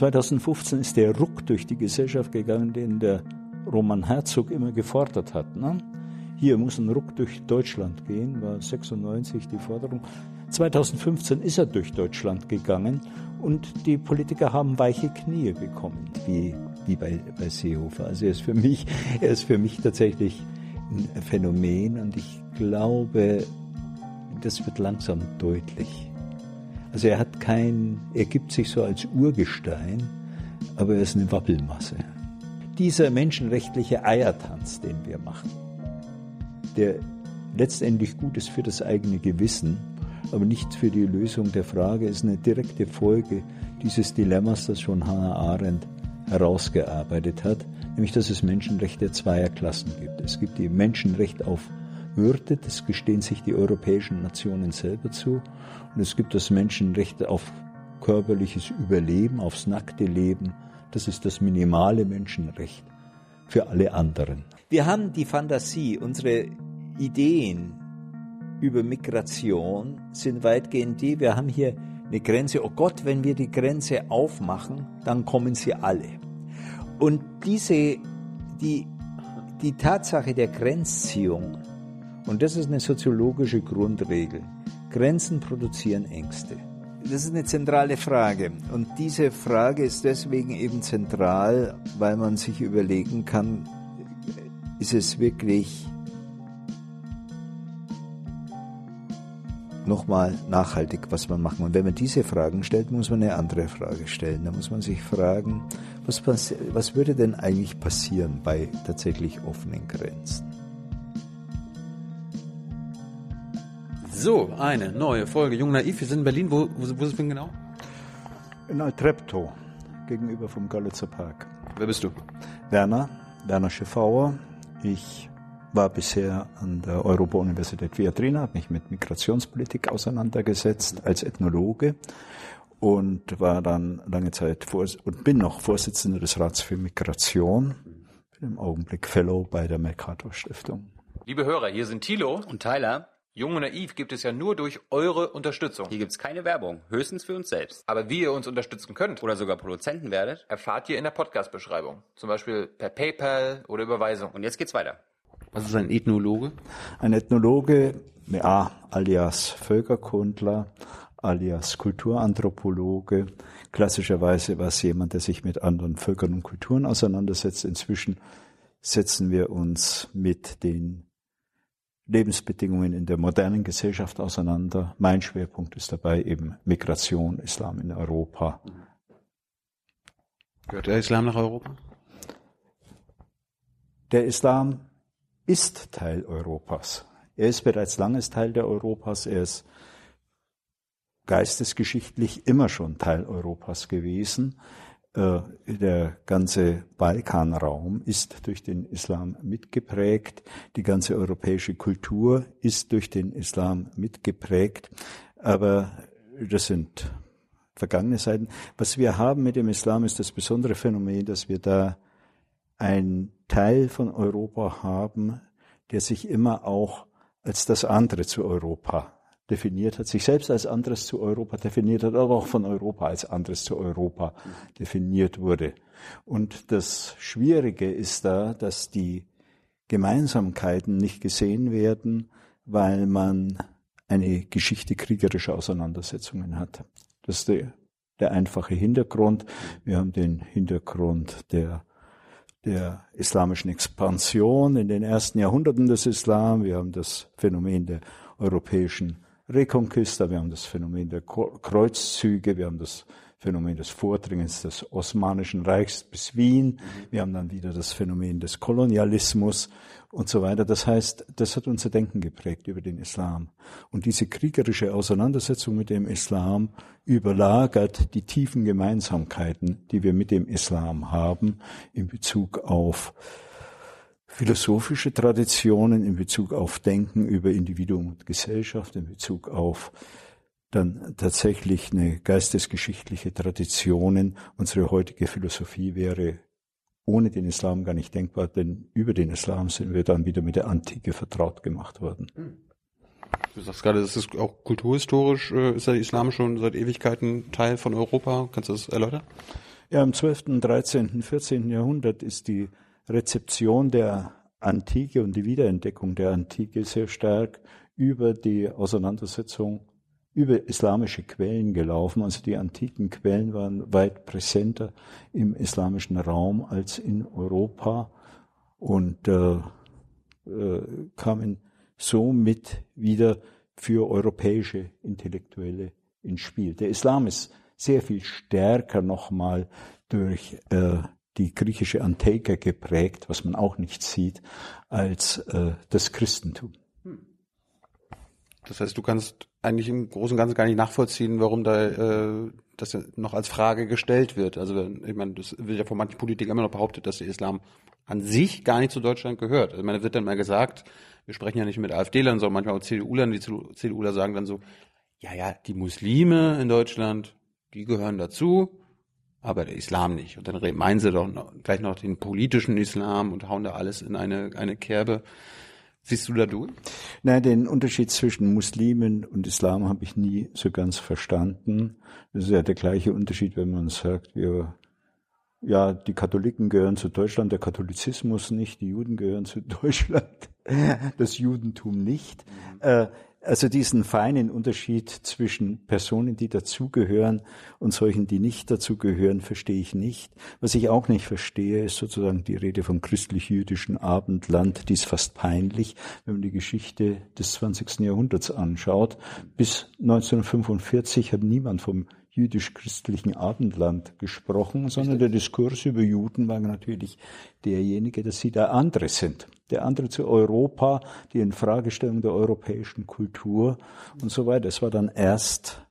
2015 ist der Ruck durch die Gesellschaft gegangen, den der Roman Herzog immer gefordert hat. Ne? Hier muss ein Ruck durch Deutschland gehen, war 96 die Forderung. 2015 ist er durch Deutschland gegangen und die Politiker haben weiche Knie bekommen, wie, wie bei, bei Seehofer. Also er ist für mich, er ist für mich tatsächlich ein Phänomen und ich glaube, das wird langsam deutlich. Also er hat kein, er gibt sich so als Urgestein, aber er ist eine Wappelmasse. Dieser menschenrechtliche Eiertanz, den wir machen, der letztendlich gut ist für das eigene Gewissen, aber nicht für die Lösung der Frage, ist eine direkte Folge dieses Dilemmas, das schon Hannah Arendt herausgearbeitet hat, nämlich dass es Menschenrechte zweier Klassen gibt. Es gibt die Menschenrecht auf Würde, das gestehen sich die europäischen Nationen selber zu, und es gibt das Menschenrecht auf körperliches Überleben, aufs nackte Leben, das ist das minimale Menschenrecht für alle anderen. Wir haben die Fantasie, unsere Ideen über Migration sind weitgehend die, wir haben hier eine Grenze, oh Gott, wenn wir die Grenze aufmachen, dann kommen sie alle. Und diese, die, die Tatsache der Grenzziehung, und das ist eine soziologische Grundregel, Grenzen produzieren Ängste. Das ist eine zentrale Frage. Und diese Frage ist deswegen eben zentral, weil man sich überlegen kann, ist es wirklich nochmal nachhaltig, was man machen. Und wenn man diese Fragen stellt, muss man eine andere Frage stellen. Da muss man sich fragen, was, was würde denn eigentlich passieren bei tatsächlich offenen Grenzen? So, eine neue Folge Jung Naiv. Wir sind in Berlin. Wo, wo, wo sind wir genau? In Altreptow, gegenüber vom Görlitzer Park. Wer bist du? Werner, Werner Schiffauer. Ich war bisher an der Europa-Universität Viadrina, habe mich mit Migrationspolitik auseinandergesetzt als Ethnologe und war dann lange Zeit vor, und bin noch Vorsitzender des Rats für Migration, bin im Augenblick Fellow bei der Mercator Stiftung. Liebe Hörer, hier sind Thilo und Tyler. Jung und Naiv gibt es ja nur durch eure Unterstützung. Hier gibt es keine Werbung, höchstens für uns selbst. Aber wie ihr uns unterstützen könnt oder sogar Produzenten werdet, erfahrt ihr in der Podcast-Beschreibung. Zum Beispiel per PayPal oder Überweisung. Und jetzt geht's weiter. Was ist ein Ethnologe? Ein Ethnologe, ja, alias Völkerkundler, alias Kulturanthropologe. Klassischerweise war es jemand, der sich mit anderen Völkern und Kulturen auseinandersetzt. Inzwischen setzen wir uns mit den Lebensbedingungen in der modernen Gesellschaft auseinander. Mein Schwerpunkt ist dabei eben Migration, Islam in Europa. Gehört der Islam nach Europa? Der Islam ist Teil Europas. Er ist bereits langes Teil der Europas. Er ist geistesgeschichtlich immer schon Teil Europas gewesen. Äh, der ganze Balkanraum ist durch den Islam mitgeprägt. Die ganze europäische Kultur ist durch den Islam mitgeprägt. Aber das sind vergangene Seiten. Was wir haben mit dem Islam ist das besondere Phänomen, dass wir da ein Teil von Europa haben, der sich immer auch als das andere zu Europa definiert hat, sich selbst als anderes zu Europa definiert hat, aber auch von Europa als anderes zu Europa definiert wurde. Und das Schwierige ist da, dass die Gemeinsamkeiten nicht gesehen werden, weil man eine Geschichte kriegerischer Auseinandersetzungen hat. Das ist der, der einfache Hintergrund. Wir haben den Hintergrund der der islamischen Expansion in den ersten Jahrhunderten des Islam. Wir haben das Phänomen der europäischen Reconquista, wir haben das Phänomen der Kreuzzüge, wir haben das Phänomen des Vordringens des Osmanischen Reichs bis Wien. Wir haben dann wieder das Phänomen des Kolonialismus und so weiter. Das heißt, das hat unser Denken geprägt über den Islam. Und diese kriegerische Auseinandersetzung mit dem Islam überlagert die tiefen Gemeinsamkeiten, die wir mit dem Islam haben in Bezug auf philosophische Traditionen, in Bezug auf Denken über Individuum und Gesellschaft, in Bezug auf dann tatsächlich eine geistesgeschichtliche Traditionen. Unsere heutige Philosophie wäre ohne den Islam gar nicht denkbar, denn über den Islam sind wir dann wieder mit der Antike vertraut gemacht worden. Du sagst gerade, das ist auch kulturhistorisch, äh, ist der Islam schon seit Ewigkeiten Teil von Europa. Kannst du das erläutern? Ja, im 12., 13., 14. Jahrhundert ist die Rezeption der Antike und die Wiederentdeckung der Antike sehr stark über die Auseinandersetzung über islamische Quellen gelaufen. Also die antiken Quellen waren weit präsenter im islamischen Raum als in Europa und äh, äh, kamen somit wieder für europäische Intellektuelle ins Spiel. Der Islam ist sehr viel stärker nochmal durch äh, die griechische Antike geprägt, was man auch nicht sieht, als äh, das Christentum. Das heißt, du kannst eigentlich im Großen und Ganzen gar nicht nachvollziehen, warum da äh, das noch als Frage gestellt wird. Also ich meine, das wird ja von manchen Politikern immer noch behauptet, dass der Islam an sich gar nicht zu Deutschland gehört. Also ich meine, wird dann mal gesagt, wir sprechen ja nicht mit AfD-Lern, sondern manchmal auch CDU-Lern, die CDUler sagen dann so, ja, ja, die Muslime in Deutschland, die gehören dazu, aber der Islam nicht. Und dann meinen sie doch noch, gleich noch den politischen Islam und hauen da alles in eine, eine Kerbe. Siehst du da durch? Nein, den Unterschied zwischen Muslimen und Islam habe ich nie so ganz verstanden. Das ist ja der gleiche Unterschied, wenn man sagt, wir, ja, die Katholiken gehören zu Deutschland, der Katholizismus nicht, die Juden gehören zu Deutschland, das Judentum nicht. Mhm. Äh, also diesen feinen Unterschied zwischen Personen, die dazugehören und solchen, die nicht dazugehören, verstehe ich nicht. Was ich auch nicht verstehe, ist sozusagen die Rede vom christlich-jüdischen Abendland. Die ist fast peinlich, wenn man die Geschichte des 20. Jahrhunderts anschaut. Bis 1945 hat niemand vom jüdisch-christlichen Abendland gesprochen, sondern der Diskurs über Juden war natürlich derjenige, dass sie der andere sind. Der andere zu Europa, die Infragestellung der europäischen Kultur und so weiter. Es war dann erst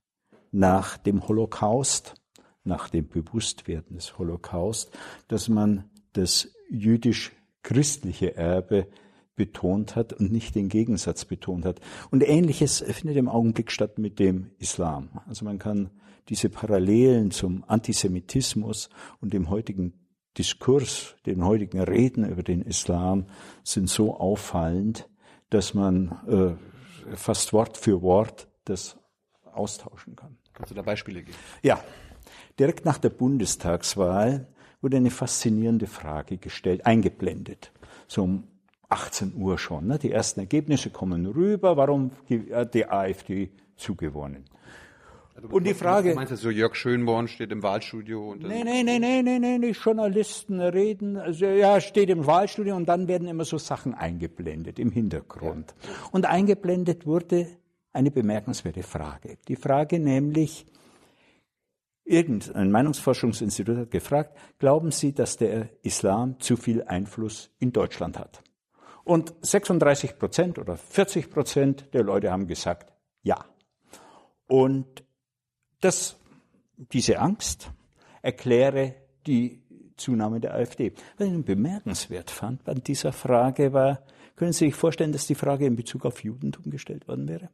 nach dem Holocaust, nach dem Bewusstwerden des Holocaust, dass man das jüdisch-christliche Erbe betont hat und nicht den Gegensatz betont hat. Und ähnliches findet im Augenblick statt mit dem Islam. Also man kann diese Parallelen zum Antisemitismus und dem heutigen Diskurs, den heutigen Reden über den Islam sind so auffallend, dass man äh, fast Wort für Wort das austauschen kann. Kannst du da Beispiele geben? Ja. Direkt nach der Bundestagswahl wurde eine faszinierende Frage gestellt, eingeblendet. So um 18 Uhr schon. Ne? Die ersten Ergebnisse kommen rüber. Warum hat die AfD zugewonnen? Also und die Frage. Du meinst, so Jörg Schönborn steht im Wahlstudio und Nee, nee, nee, nee, nee, nee, nee, Journalisten reden, also ja, steht im Wahlstudio und dann werden immer so Sachen eingeblendet im Hintergrund. Ja. Und eingeblendet wurde eine bemerkenswerte Frage. Die Frage nämlich, irgendein Meinungsforschungsinstitut hat gefragt, glauben Sie, dass der Islam zu viel Einfluss in Deutschland hat? Und 36 Prozent oder 40 Prozent der Leute haben gesagt, ja. Und das, diese Angst erkläre die Zunahme der AfD. Was ich bemerkenswert fand an dieser Frage war, können Sie sich vorstellen, dass die Frage in Bezug auf Judentum gestellt worden wäre?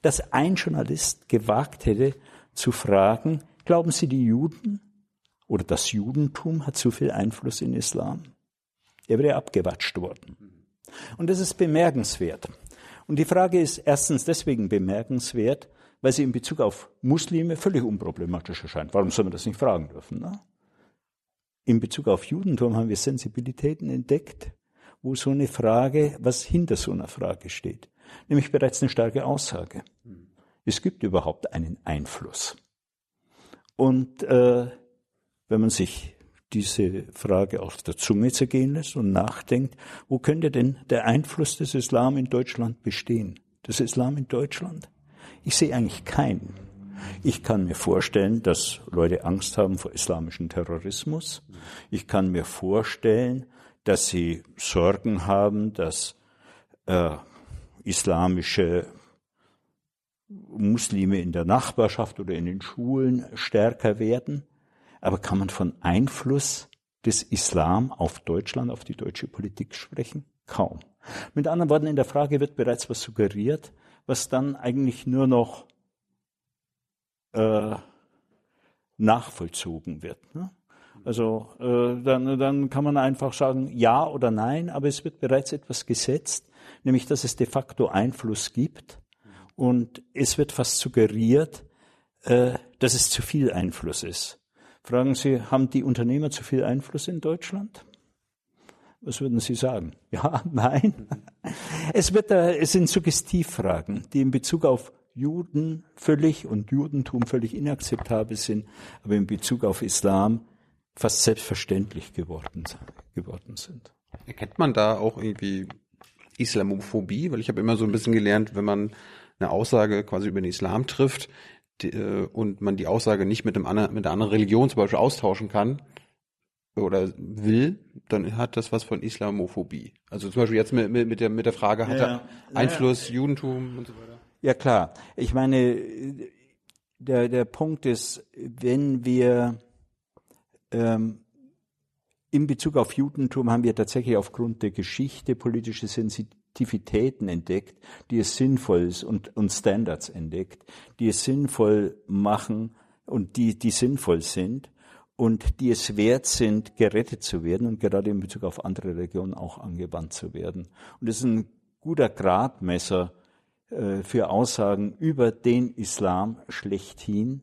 Dass ein Journalist gewagt hätte zu fragen, glauben Sie, die Juden oder das Judentum hat zu viel Einfluss in Islam? Er wäre abgewatscht worden. Und das ist bemerkenswert. Und die Frage ist erstens deswegen bemerkenswert, weil sie in Bezug auf Muslime völlig unproblematisch erscheint. Warum soll man das nicht fragen dürfen? Ne? In Bezug auf Judentum haben wir Sensibilitäten entdeckt, wo so eine Frage, was hinter so einer Frage steht. Nämlich bereits eine starke Aussage. Es gibt überhaupt einen Einfluss. Und äh, wenn man sich diese Frage auf der Zunge zergehen lässt und nachdenkt, wo könnte denn der Einfluss des Islam in Deutschland bestehen? Das Islam in Deutschland? Ich sehe eigentlich keinen. Ich kann mir vorstellen, dass Leute Angst haben vor islamischem Terrorismus. Ich kann mir vorstellen, dass sie Sorgen haben, dass äh, islamische Muslime in der Nachbarschaft oder in den Schulen stärker werden. Aber kann man von Einfluss des Islam auf Deutschland, auf die deutsche Politik sprechen? Kaum. Mit anderen Worten, in der Frage wird bereits was suggeriert, was dann eigentlich nur noch äh, nachvollzogen wird. Ne? Also äh, dann, dann kann man einfach sagen ja oder nein, aber es wird bereits etwas gesetzt, nämlich dass es de facto Einfluss gibt und es wird fast suggeriert, äh, dass es zu viel Einfluss ist. Fragen Sie, haben die Unternehmer zu viel Einfluss in Deutschland? Was würden Sie sagen? Ja, nein. Es, wird da, es sind Suggestivfragen, die in Bezug auf Juden völlig und Judentum völlig inakzeptabel sind, aber in Bezug auf Islam fast selbstverständlich geworden, geworden sind. Erkennt man da auch irgendwie Islamophobie? Weil ich habe immer so ein bisschen gelernt, wenn man eine Aussage quasi über den Islam trifft die, äh, und man die Aussage nicht mit, einem anderen, mit einer anderen Religion zum Beispiel austauschen kann oder will, dann hat das was von Islamophobie. Also zum Beispiel jetzt mit, mit, der, mit der Frage, hat ja, er Einfluss, ja. Judentum und so weiter? Ja klar. Ich meine, der, der Punkt ist, wenn wir ähm, in Bezug auf Judentum haben wir tatsächlich aufgrund der Geschichte politische Sensitivitäten entdeckt, die es sinnvoll ist und, und Standards entdeckt, die es sinnvoll machen und die, die sinnvoll sind und die es wert sind, gerettet zu werden und gerade in Bezug auf andere Regionen auch angewandt zu werden. Und das ist ein guter Gradmesser äh, für Aussagen über den Islam schlechthin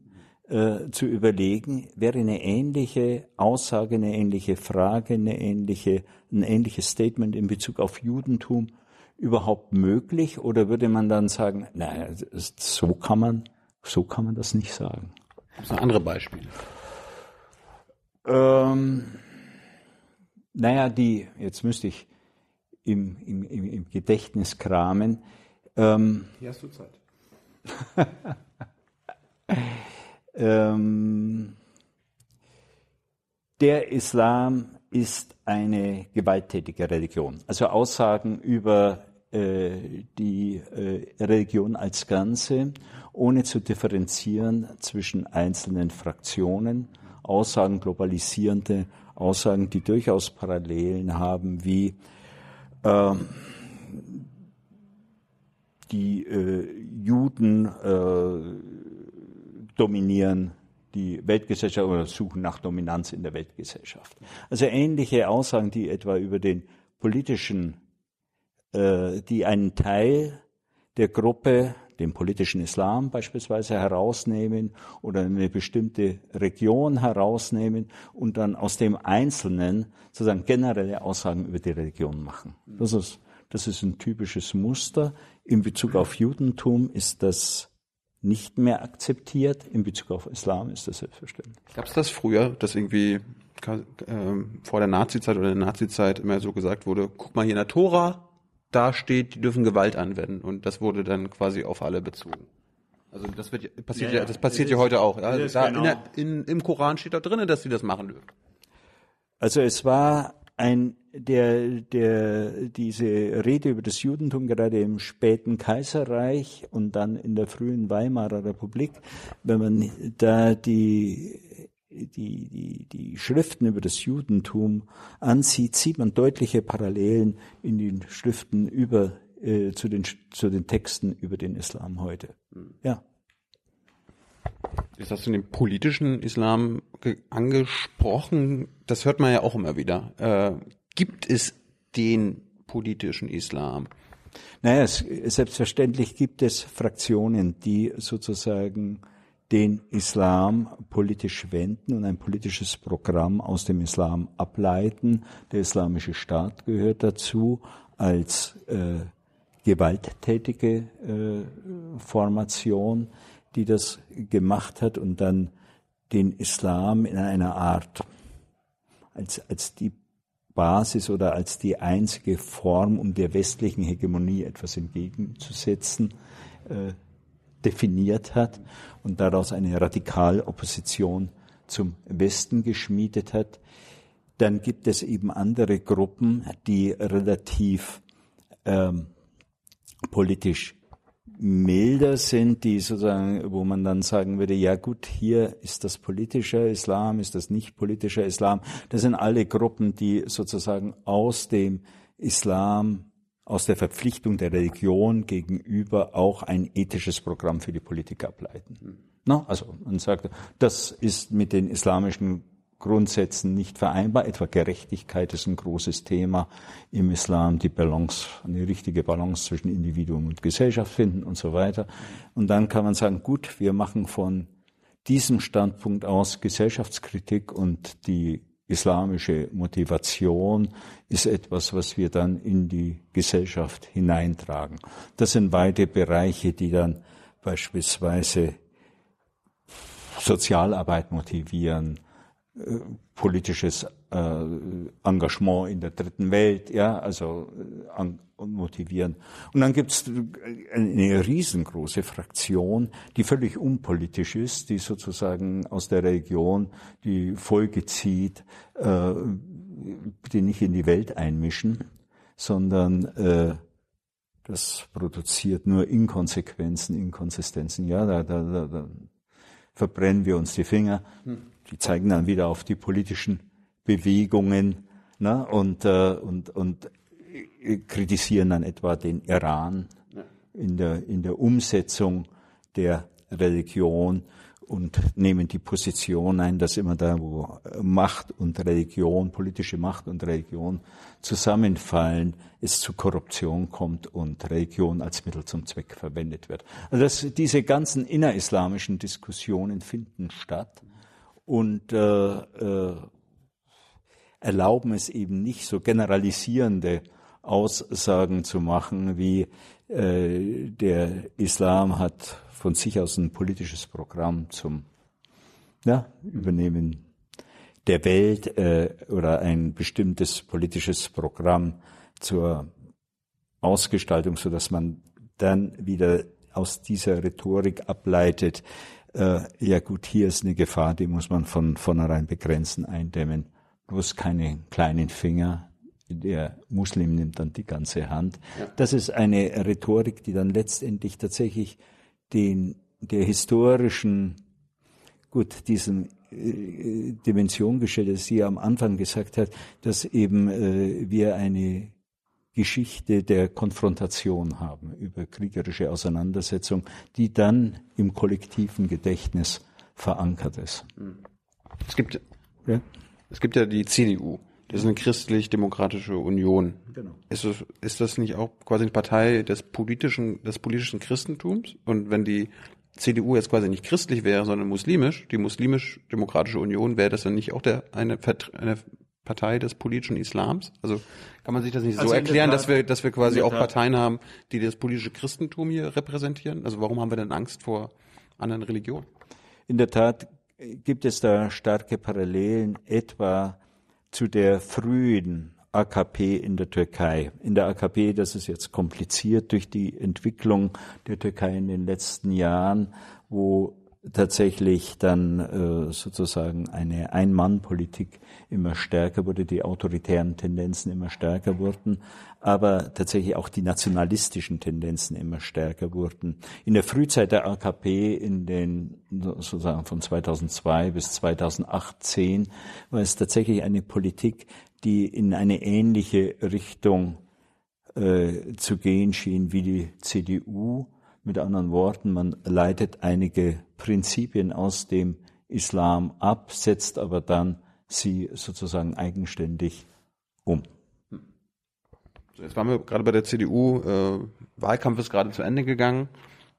äh, zu überlegen, wäre eine ähnliche Aussage, eine ähnliche Frage, eine ähnliche, ein ähnliches Statement in Bezug auf Judentum überhaupt möglich oder würde man dann sagen, naja, so kann man, so kann man das nicht sagen. Gibt es noch andere Beispiele? Ähm, naja, die, jetzt müsste ich im, im, im Gedächtnis kramen. Ähm, Hier hast du Zeit. ähm, der Islam ist eine gewalttätige Religion. Also Aussagen über äh, die äh, Religion als Ganze, ohne zu differenzieren zwischen einzelnen Fraktionen, Aussagen globalisierende Aussagen, die durchaus Parallelen haben, wie äh, die äh, Juden äh, dominieren die Weltgesellschaft oder suchen nach Dominanz in der Weltgesellschaft. Also ähnliche Aussagen, die etwa über den politischen, äh, die einen Teil der Gruppe den politischen Islam beispielsweise herausnehmen oder eine bestimmte Region herausnehmen und dann aus dem Einzelnen sozusagen generelle Aussagen über die Religion machen. Das ist, das ist ein typisches Muster. In Bezug auf Judentum ist das nicht mehr akzeptiert. In Bezug auf Islam ist das selbstverständlich. Gab es das früher, dass irgendwie äh, vor der Nazizeit oder der Nazizeit immer so gesagt wurde, guck mal hier in der Tora, da steht, die dürfen Gewalt anwenden und das wurde dann quasi auf alle bezogen. Also das wird passiert ja, ja das passiert ja heute auch. Ja? Da genau. in der, in, Im Koran steht da drinnen, dass sie das machen dürfen. Also es war ein der der diese Rede über das Judentum gerade im späten Kaiserreich und dann in der frühen Weimarer Republik, wenn man da die die, die, die Schriften über das Judentum ansieht, sieht man deutliche Parallelen in den Schriften über, äh, zu, den, zu den Texten über den Islam heute. Ja. Jetzt hast du den politischen Islam angesprochen. Das hört man ja auch immer wieder. Äh, gibt es den politischen Islam? Naja, es, selbstverständlich gibt es Fraktionen, die sozusagen den Islam politisch wenden und ein politisches Programm aus dem Islam ableiten. Der islamische Staat gehört dazu als äh, gewalttätige äh, Formation, die das gemacht hat und dann den Islam in einer Art als, als die Basis oder als die einzige Form, um der westlichen Hegemonie etwas entgegenzusetzen, äh, definiert hat und daraus eine Radikalopposition zum Westen geschmiedet hat. Dann gibt es eben andere Gruppen, die relativ ähm, politisch milder sind, die sozusagen, wo man dann sagen würde, ja gut, hier ist das politischer Islam, ist das nicht politischer Islam. Das sind alle Gruppen, die sozusagen aus dem Islam aus der Verpflichtung der Religion gegenüber auch ein ethisches Programm für die Politik ableiten. No, also man sagt, das ist mit den islamischen Grundsätzen nicht vereinbar. Etwa Gerechtigkeit ist ein großes Thema im Islam, die Balance, eine richtige Balance zwischen Individuum und Gesellschaft finden und so weiter. Und dann kann man sagen, gut, wir machen von diesem Standpunkt aus Gesellschaftskritik und die islamische Motivation ist etwas, was wir dann in die Gesellschaft hineintragen. Das sind beide Bereiche, die dann beispielsweise Sozialarbeit motivieren, äh, politisches äh, Engagement in der dritten Welt, ja, also äh, motivieren. Und dann gibt es eine riesengroße Fraktion, die völlig unpolitisch ist, die sozusagen aus der Region die Folge zieht, äh, die nicht in die Welt einmischen, sondern äh, das produziert nur Inkonsequenzen, Inkonsistenzen. Ja, da, da, da, da verbrennen wir uns die Finger. Die zeigen dann wieder auf die politischen Bewegungen ne, und, äh, und, und kritisieren dann etwa den Iran in der, in der Umsetzung der Religion und nehmen die Position ein, dass immer da, wo Macht und Religion, politische Macht und Religion zusammenfallen, es zu Korruption kommt und Religion als Mittel zum Zweck verwendet wird. Also das, diese ganzen innerislamischen Diskussionen finden statt und äh, äh, erlauben es eben nicht so generalisierende Aussagen zu machen, wie äh, der Islam hat von sich aus ein politisches Programm zum ja, Übernehmen der Welt äh, oder ein bestimmtes politisches Programm zur Ausgestaltung, so dass man dann wieder aus dieser Rhetorik ableitet, äh, ja gut, hier ist eine Gefahr, die muss man von vornherein begrenzen, eindämmen. Bloß keine kleinen Finger, der Muslim nimmt dann die ganze Hand. Das ist eine Rhetorik, die dann letztendlich tatsächlich den, der historischen, gut, diesen äh, Dimension gestellt, dass sie am Anfang gesagt hat, dass eben äh, wir eine Geschichte der Konfrontation haben über kriegerische Auseinandersetzung, die dann im kollektiven Gedächtnis verankert ist. Es gibt, ja? es gibt ja die CDU, das ist eine christlich-demokratische Union. Genau. Ist das, ist das nicht auch quasi eine Partei des politischen, des politischen Christentums? Und wenn die CDU jetzt quasi nicht christlich wäre, sondern muslimisch, die muslimisch-demokratische Union, wäre das dann nicht auch der, eine, eine Partei des politischen Islams? Also kann man sich das nicht also so erklären, Tat, dass wir, dass wir quasi auch Parteien haben, die das politische Christentum hier repräsentieren? Also warum haben wir denn Angst vor anderen Religionen? In der Tat gibt es da starke Parallelen, etwa zu der frühen AKP in der Türkei. In der AKP, das ist jetzt kompliziert durch die Entwicklung der Türkei in den letzten Jahren, wo tatsächlich dann äh, sozusagen eine Ein-Mann-Politik immer stärker wurde, die autoritären Tendenzen immer stärker wurden, aber tatsächlich auch die nationalistischen Tendenzen immer stärker wurden. In der Frühzeit der AKP in den sozusagen von 2002 bis 2018 war es tatsächlich eine Politik, die in eine ähnliche Richtung äh, zu gehen schien wie die CDU mit anderen Worten, man leitet einige Prinzipien aus dem Islam ab, setzt aber dann sie sozusagen eigenständig um. Jetzt waren wir gerade bei der CDU. Äh, Wahlkampf ist gerade zu Ende gegangen.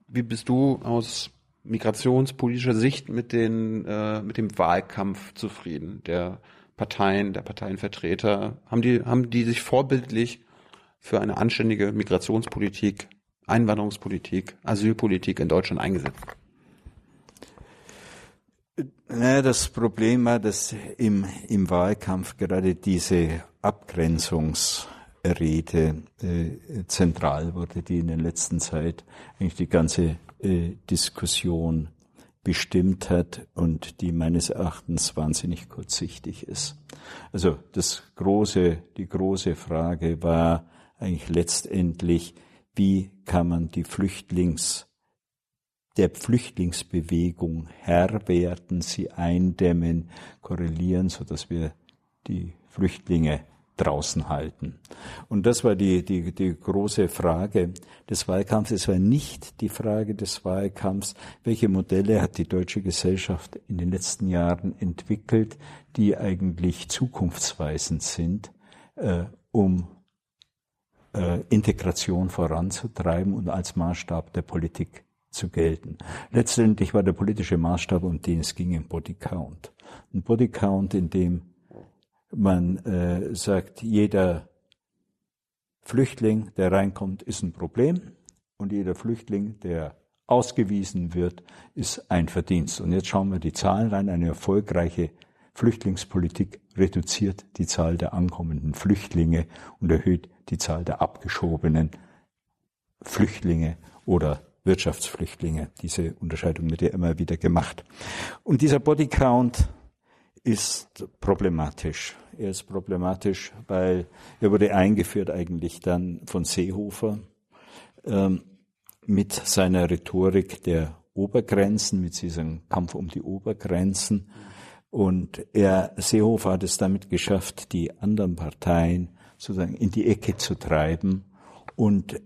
Wie bist du aus migrationspolitischer Sicht mit, den, äh, mit dem Wahlkampf zufrieden? Der Parteien, der Parteienvertreter, haben die, haben die sich vorbildlich für eine anständige Migrationspolitik Einwanderungspolitik, Asylpolitik in Deutschland eingesetzt? Das Problem war, dass im, im Wahlkampf gerade diese Abgrenzungsrede äh, zentral wurde, die in der letzten Zeit eigentlich die ganze äh, Diskussion bestimmt hat und die meines Erachtens wahnsinnig kurzsichtig ist. Also das große, die große Frage war eigentlich letztendlich, wie kann man die Flüchtlings, der Flüchtlingsbewegung Herr werden, sie eindämmen, korrelieren, so dass wir die Flüchtlinge draußen halten. Und das war die, die, die große Frage des Wahlkampfs. Es war nicht die Frage des Wahlkampfs, welche Modelle hat die deutsche Gesellschaft in den letzten Jahren entwickelt, die eigentlich zukunftsweisend sind, äh, um äh, Integration voranzutreiben und als Maßstab der Politik zu gelten. Letztendlich war der politische Maßstab, um den es ging, ein Bodycount. Ein Bodycount, in dem man äh, sagt, jeder Flüchtling, der reinkommt, ist ein Problem und jeder Flüchtling, der ausgewiesen wird, ist ein Verdienst. Und jetzt schauen wir die Zahlen rein. Eine erfolgreiche Flüchtlingspolitik reduziert die Zahl der ankommenden Flüchtlinge und erhöht die Zahl der abgeschobenen Flüchtlinge oder Wirtschaftsflüchtlinge. Diese Unterscheidung wird ja immer wieder gemacht. Und dieser Bodycount ist problematisch. Er ist problematisch, weil er wurde eingeführt eigentlich dann von Seehofer ähm, mit seiner Rhetorik der Obergrenzen, mit diesem Kampf um die Obergrenzen. Und er, Seehofer hat es damit geschafft, die anderen Parteien sozusagen in die Ecke zu treiben und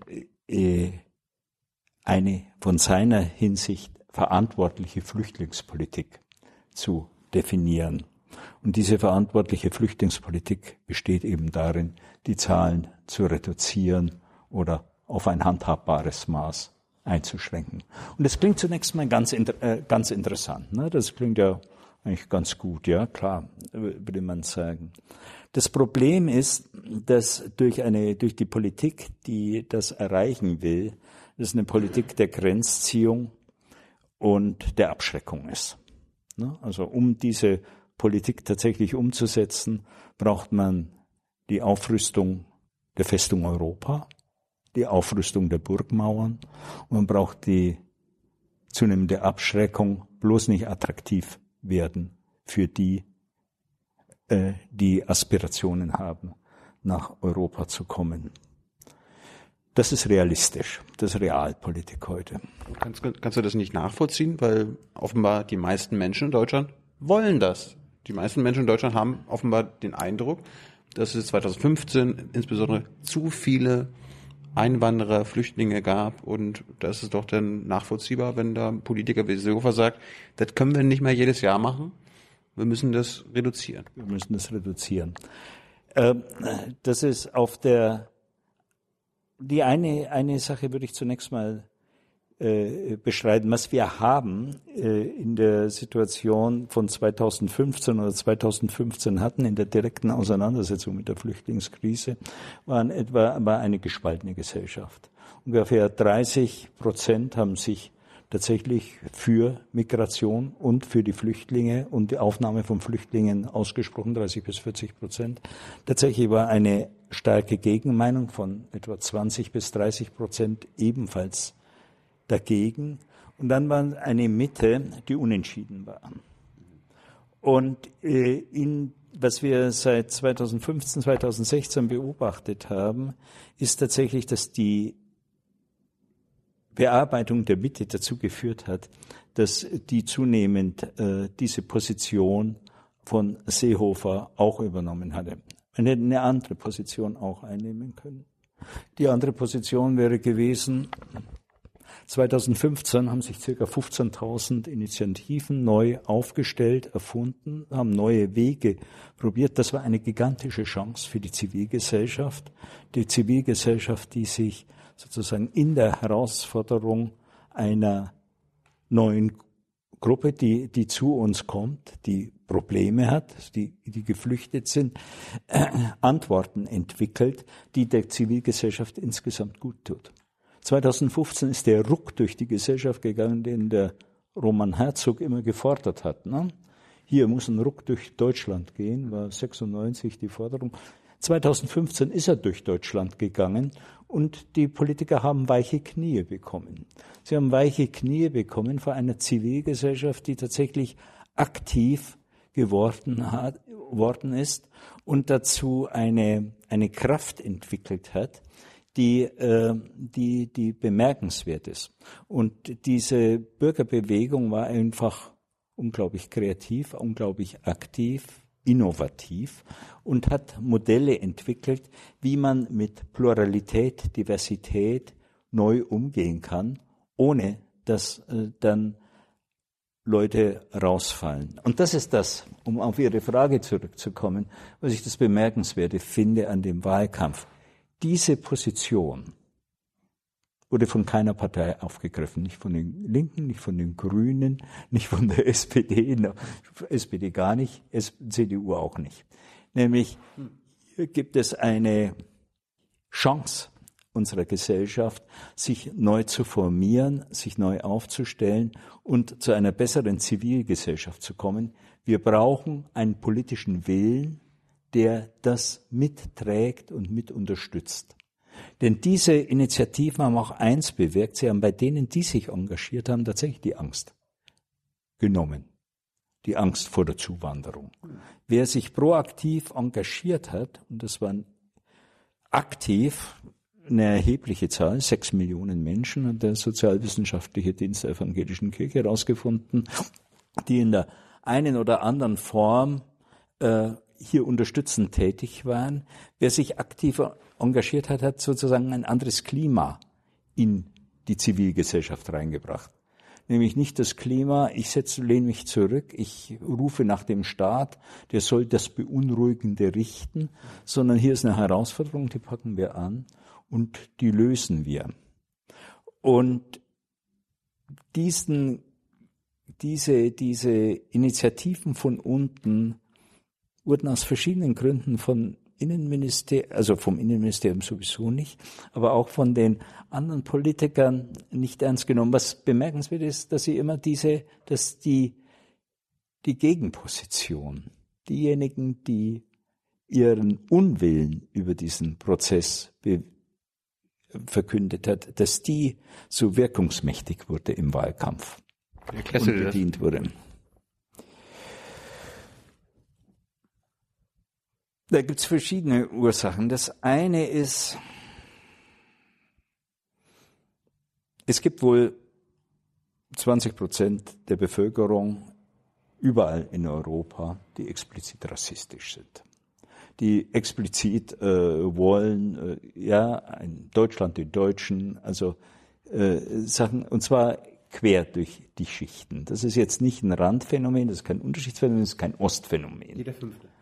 äh, eine von seiner Hinsicht verantwortliche Flüchtlingspolitik zu definieren. Und diese verantwortliche Flüchtlingspolitik besteht eben darin, die Zahlen zu reduzieren oder auf ein handhabbares Maß einzuschränken. Und das klingt zunächst mal ganz, äh, ganz interessant. Ne? Das klingt ja eigentlich ganz gut, ja, klar, würde man sagen. Das Problem ist, dass durch eine, durch die Politik, die das erreichen will, das eine Politik der Grenzziehung und der Abschreckung ist. Ne? Also um diese Politik tatsächlich umzusetzen, braucht man die Aufrüstung der Festung Europa, die Aufrüstung der Burgmauern und man braucht die zunehmende Abschreckung, bloß nicht attraktiv werden für die, äh, die Aspirationen haben, nach Europa zu kommen. Das ist realistisch, das ist Realpolitik heute. Kannst, kannst du das nicht nachvollziehen? Weil offenbar die meisten Menschen in Deutschland wollen das. Die meisten Menschen in Deutschland haben offenbar den Eindruck, dass es 2015 insbesondere zu viele Einwanderer, Flüchtlinge gab und das ist doch dann nachvollziehbar, wenn da Politiker wie Seehofer sagt, das können wir nicht mehr jedes Jahr machen, wir müssen das reduzieren. Wir müssen das reduzieren. Ähm, das ist auf der die eine, eine Sache würde ich zunächst mal äh, beschreiben. Was wir haben äh, in der Situation von 2015 oder 2015 hatten in der direkten Auseinandersetzung mit der Flüchtlingskrise, waren etwa war eine gespaltene Gesellschaft. Ungefähr 30 Prozent haben sich tatsächlich für Migration und für die Flüchtlinge und die Aufnahme von Flüchtlingen ausgesprochen, 30 bis 40 Prozent. Tatsächlich war eine starke Gegenmeinung von etwa 20 bis 30 Prozent ebenfalls dagegen. Und dann war eine Mitte, die unentschieden war. Und äh, in, was wir seit 2015, 2016 beobachtet haben, ist tatsächlich, dass die Bearbeitung der Mitte dazu geführt hat, dass die zunehmend äh, diese Position von Seehofer auch übernommen hatte. Man hätte eine andere Position auch einnehmen können. Die andere Position wäre gewesen, 2015 haben sich circa 15.000 Initiativen neu aufgestellt, erfunden, haben neue Wege probiert. Das war eine gigantische Chance für die Zivilgesellschaft. Die Zivilgesellschaft, die sich sozusagen in der Herausforderung einer neuen Gruppe, die, die zu uns kommt, die Probleme hat, die, die geflüchtet sind, äh, Antworten entwickelt, die der Zivilgesellschaft insgesamt gut tut. 2015 ist der Ruck durch die Gesellschaft gegangen, den der Roman Herzog immer gefordert hat. Ne? Hier muss ein Ruck durch Deutschland gehen, war 96 die Forderung. 2015 ist er durch Deutschland gegangen und die Politiker haben weiche Knie bekommen. Sie haben weiche Knie bekommen vor einer Zivilgesellschaft, die tatsächlich aktiv geworden hat, worden ist und dazu eine, eine Kraft entwickelt hat, die, äh, die, die bemerkenswert ist. Und diese Bürgerbewegung war einfach unglaublich kreativ, unglaublich aktiv, innovativ und hat Modelle entwickelt, wie man mit Pluralität, Diversität neu umgehen kann, ohne dass äh, dann Leute rausfallen. Und das ist das, um auf Ihre Frage zurückzukommen, was ich das Bemerkenswerte finde an dem Wahlkampf. Diese Position wurde von keiner Partei aufgegriffen. Nicht von den Linken, nicht von den Grünen, nicht von der SPD, SPD gar nicht, CDU auch nicht. Nämlich, gibt es eine Chance unserer Gesellschaft, sich neu zu formieren, sich neu aufzustellen und zu einer besseren Zivilgesellschaft zu kommen. Wir brauchen einen politischen Willen, der das mitträgt und mit unterstützt. Denn diese Initiativen haben auch eins bewirkt, sie haben bei denen, die sich engagiert haben, tatsächlich die Angst genommen. Die Angst vor der Zuwanderung. Wer sich proaktiv engagiert hat, und das waren aktiv eine erhebliche Zahl, sechs Millionen Menschen, hat der Sozialwissenschaftliche Dienst der Evangelischen Kirche herausgefunden, die in der einen oder anderen Form äh, hier unterstützend tätig waren. Wer sich aktiver engagiert hat, hat sozusagen ein anderes Klima in die Zivilgesellschaft reingebracht. Nämlich nicht das Klima, ich setze, lehne mich zurück, ich rufe nach dem Staat, der soll das Beunruhigende richten, sondern hier ist eine Herausforderung, die packen wir an und die lösen wir. Und diesen, diese, diese Initiativen von unten wurden aus verschiedenen Gründen von Innenministerium, also vom Innenministerium sowieso nicht, aber auch von den anderen Politikern nicht ernst genommen. Was bemerkenswert ist, dass sie immer diese, dass die, die Gegenposition, diejenigen, die ihren Unwillen über diesen Prozess verkündet hat, dass die so wirkungsmächtig wurde im Wahlkampf und bedient wurde. Da gibt es verschiedene Ursachen. Das eine ist, es gibt wohl 20 Prozent der Bevölkerung überall in Europa, die explizit rassistisch sind. Die explizit äh, wollen, äh, ja, in Deutschland die Deutschen, also äh, Sachen, und zwar quer durch die Schichten. Das ist jetzt nicht ein Randphänomen, das ist kein Unterschiedsphänomen, das ist kein Ostphänomen. Jeder Fünfte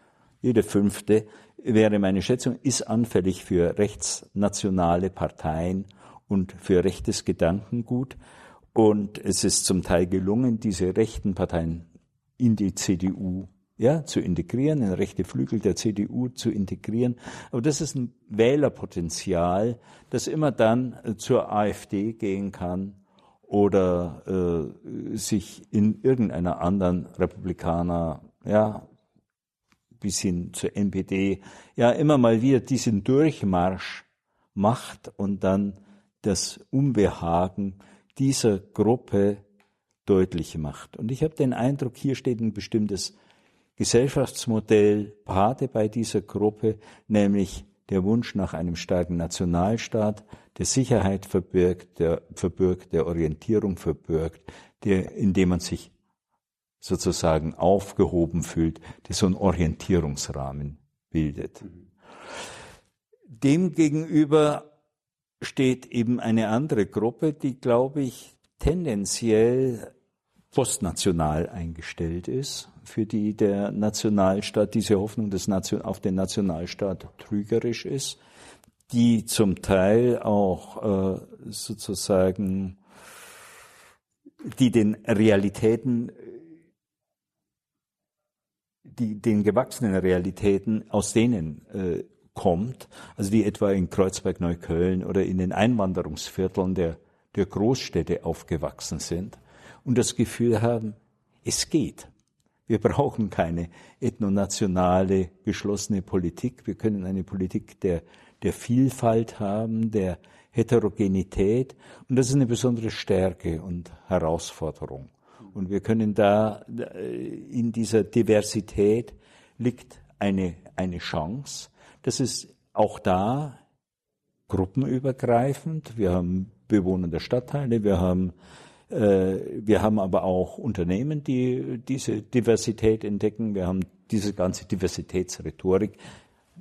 jede fünfte, wäre meine Schätzung, ist anfällig für rechtsnationale Parteien und für rechtes Gedankengut. Und es ist zum Teil gelungen, diese rechten Parteien in die CDU ja, zu integrieren, in rechte Flügel der CDU zu integrieren. Aber das ist ein Wählerpotenzial, das immer dann zur AfD gehen kann oder äh, sich in irgendeiner anderen Republikaner ja, bis hin zur NPD ja immer mal wieder diesen Durchmarsch macht und dann das Unbehagen dieser Gruppe deutlich macht. Und ich habe den Eindruck, hier steht ein bestimmtes Gesellschaftsmodell Pate bei dieser Gruppe, nämlich der Wunsch nach einem starken Nationalstaat, der Sicherheit verbirgt, der verbirgt, der Orientierung verbirgt, der, in dem man sich sozusagen aufgehoben fühlt, der so einen Orientierungsrahmen bildet. Demgegenüber steht eben eine andere Gruppe, die, glaube ich, tendenziell postnational eingestellt ist, für die der Nationalstaat, diese Hoffnung des Nation, auf den Nationalstaat trügerisch ist, die zum Teil auch äh, sozusagen, die den Realitäten die, den gewachsenen Realitäten, aus denen äh, kommt, also die etwa in Kreuzberg-Neukölln oder in den Einwanderungsvierteln der, der Großstädte aufgewachsen sind und das Gefühl haben, es geht. Wir brauchen keine ethnonationale, geschlossene Politik. Wir können eine Politik der, der Vielfalt haben, der Heterogenität. Und das ist eine besondere Stärke und Herausforderung. Und wir können da, äh, in dieser Diversität liegt eine, eine Chance. Das ist auch da gruppenübergreifend. Wir haben Bewohner der Stadtteile, wir haben, äh, wir haben aber auch Unternehmen, die diese Diversität entdecken. Wir haben diese ganze Diversitätsrhetorik,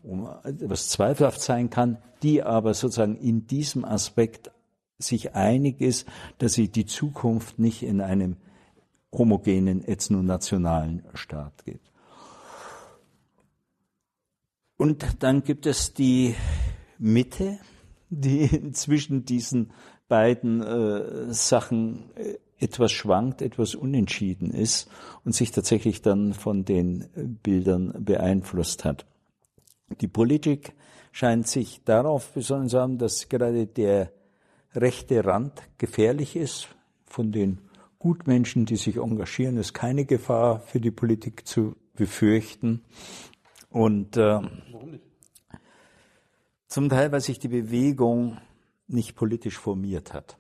was zweifelhaft sein kann, die aber sozusagen in diesem Aspekt sich einig ist, dass sie die Zukunft nicht in einem homogenen ethnonationalen Staat geht. Und dann gibt es die Mitte, die zwischen diesen beiden äh, Sachen äh, etwas schwankt, etwas unentschieden ist und sich tatsächlich dann von den Bildern beeinflusst hat. Die Politik scheint sich darauf besonnen zu haben, dass gerade der rechte Rand gefährlich ist. Von den Gutmenschen, die sich engagieren, ist keine Gefahr für die Politik zu befürchten. Und äh, Warum nicht? zum Teil, weil sich die Bewegung nicht politisch formiert hat.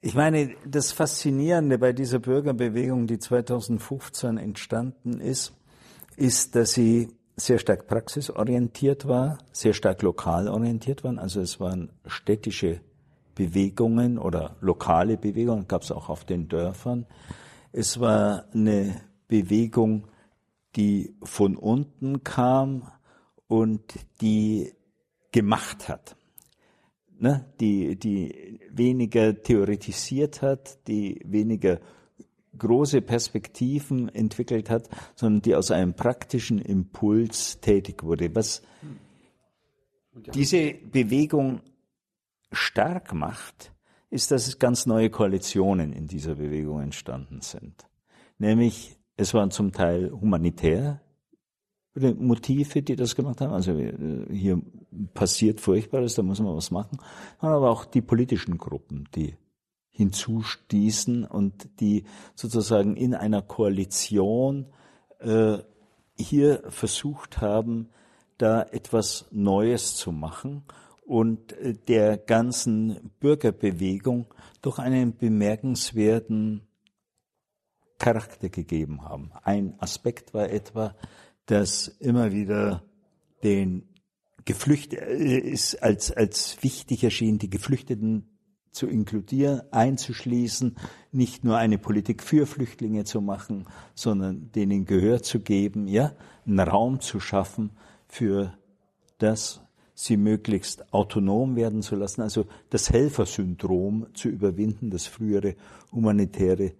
Ich meine, das Faszinierende bei dieser Bürgerbewegung, die 2015 entstanden ist, ist, dass sie sehr stark praxisorientiert war, sehr stark lokal orientiert war. Also es waren städtische Bewegungen oder lokale Bewegungen, gab es auch auf den Dörfern. Es war eine Bewegung, die von unten kam und die gemacht hat. Ne? Die, die weniger theoretisiert hat, die weniger große Perspektiven entwickelt hat, sondern die aus einem praktischen Impuls tätig wurde. Was diese Bewegung stark macht, ist, dass ganz neue Koalitionen in dieser Bewegung entstanden sind. Nämlich, es waren zum Teil humanitär Motive, die das gemacht haben. Also äh, hier passiert Furchtbares, da muss man was machen. Aber auch die politischen Gruppen, die hinzustießen und die sozusagen in einer Koalition äh, hier versucht haben, da etwas Neues zu machen und äh, der ganzen Bürgerbewegung doch einen bemerkenswerten Charakter gegeben haben. Ein Aspekt war etwa, dass immer wieder den Geflüchteten äh, als, als wichtig erschien, die Geflüchteten zu inkludieren, einzuschließen, nicht nur eine Politik für Flüchtlinge zu machen, sondern denen Gehör zu geben, ja, einen Raum zu schaffen für das, sie möglichst autonom werden zu lassen, also das Helfersyndrom zu überwinden, das frühere humanitäre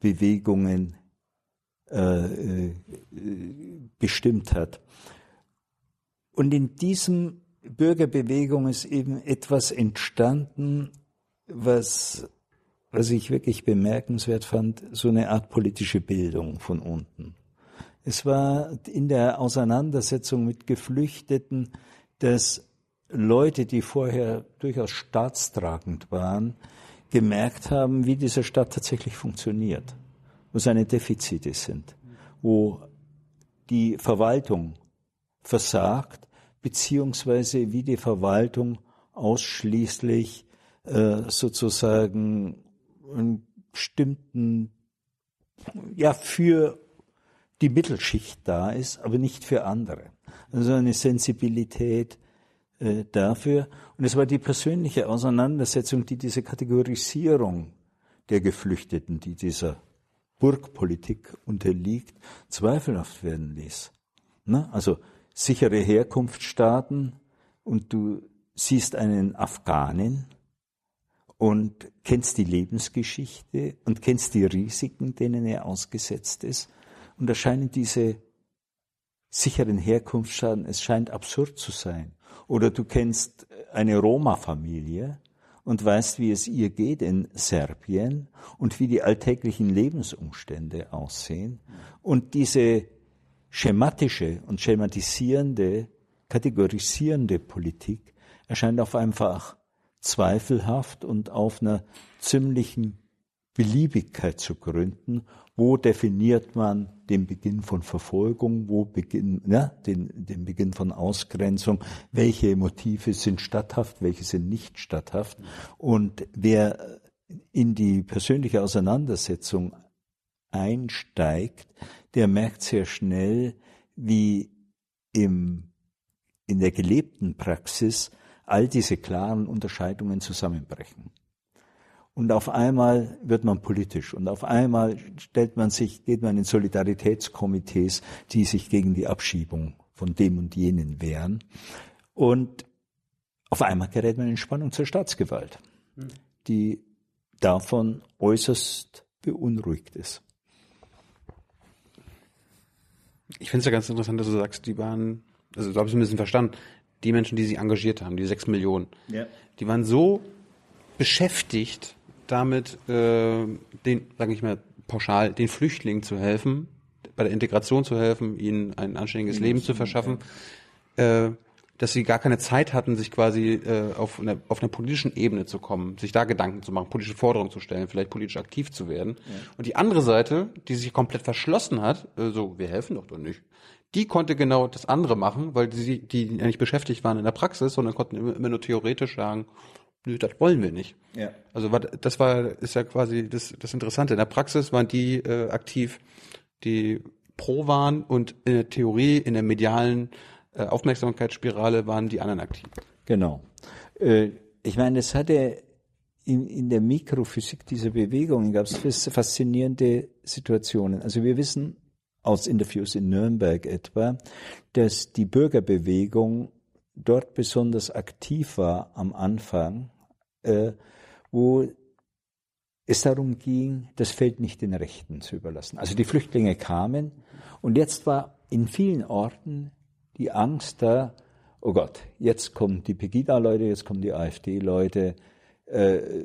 Bewegungen äh, äh, bestimmt hat. Und in diesem Bürgerbewegung ist eben etwas entstanden, was, was ich wirklich bemerkenswert fand, so eine Art politische Bildung von unten. Es war in der Auseinandersetzung mit Geflüchteten, dass Leute, die vorher durchaus staatstragend waren, gemerkt haben, wie dieser Staat tatsächlich funktioniert, wo seine Defizite sind, wo die Verwaltung versagt, beziehungsweise wie die Verwaltung ausschließlich äh, sozusagen einen bestimmten, ja, für die Mittelschicht da ist, aber nicht für andere. Also eine Sensibilität äh, dafür. Und es war die persönliche Auseinandersetzung, die diese Kategorisierung der Geflüchteten, die dieser Burgpolitik unterliegt, zweifelhaft werden ließ. Na, also sichere Herkunftsstaaten und du siehst einen Afghanen und kennst die Lebensgeschichte und kennst die Risiken, denen er ausgesetzt ist. Und da scheinen diese sicheren Herkunftsschaden, es scheint absurd zu sein. Oder du kennst eine Roma-Familie und weißt, wie es ihr geht in Serbien und wie die alltäglichen Lebensumstände aussehen. Und diese schematische und schematisierende, kategorisierende Politik erscheint auf einfach zweifelhaft und auf einer ziemlichen Beliebigkeit zu gründen. Wo definiert man den Beginn von Verfolgung, wo Beginn, ja, den, den Beginn von Ausgrenzung, welche Motive sind statthaft, welche sind nicht statthaft. Und wer in die persönliche Auseinandersetzung einsteigt, der merkt sehr schnell, wie im, in der gelebten Praxis all diese klaren Unterscheidungen zusammenbrechen. Und auf einmal wird man politisch und auf einmal stellt man sich, geht man in Solidaritätskomitees, die sich gegen die Abschiebung von dem und jenen wehren. Und auf einmal gerät man in Spannung zur Staatsgewalt, die davon äußerst beunruhigt ist. Ich finde es ja ganz interessant, dass du sagst, die waren, also du hast ein bisschen verstanden, die Menschen, die sich engagiert haben, die sechs Millionen, ja. die waren so beschäftigt, damit äh, den, sage ich mal pauschal, den Flüchtlingen zu helfen, bei der Integration zu helfen, ihnen ein anständiges Leben zu verschaffen, äh, dass sie gar keine Zeit hatten, sich quasi äh, auf, einer, auf einer politischen Ebene zu kommen, sich da Gedanken zu machen, politische Forderungen zu stellen, vielleicht politisch aktiv zu werden. Ja. Und die andere Seite, die sich komplett verschlossen hat, äh, so, wir helfen doch doch nicht, die konnte genau das andere machen, weil die, die nicht beschäftigt waren in der Praxis, sondern konnten immer, immer nur theoretisch sagen, nö, das wollen wir nicht. Ja. Also das war, ist ja quasi das, das Interessante. In der Praxis waren die äh, aktiv, die pro waren und in der Theorie, in der medialen äh, Aufmerksamkeitsspirale waren die anderen aktiv. Genau. Äh, ich meine, es hatte in, in der Mikrophysik dieser Bewegungen gab es faszinierende Situationen. Also wir wissen aus Interviews in Nürnberg etwa, dass die Bürgerbewegung dort besonders aktiv war am Anfang, äh, wo es darum ging, das Feld nicht den Rechten zu überlassen. Also die Flüchtlinge kamen und jetzt war in vielen Orten die Angst da, oh Gott, jetzt kommen die Pegida-Leute, jetzt kommen die AfD-Leute, äh,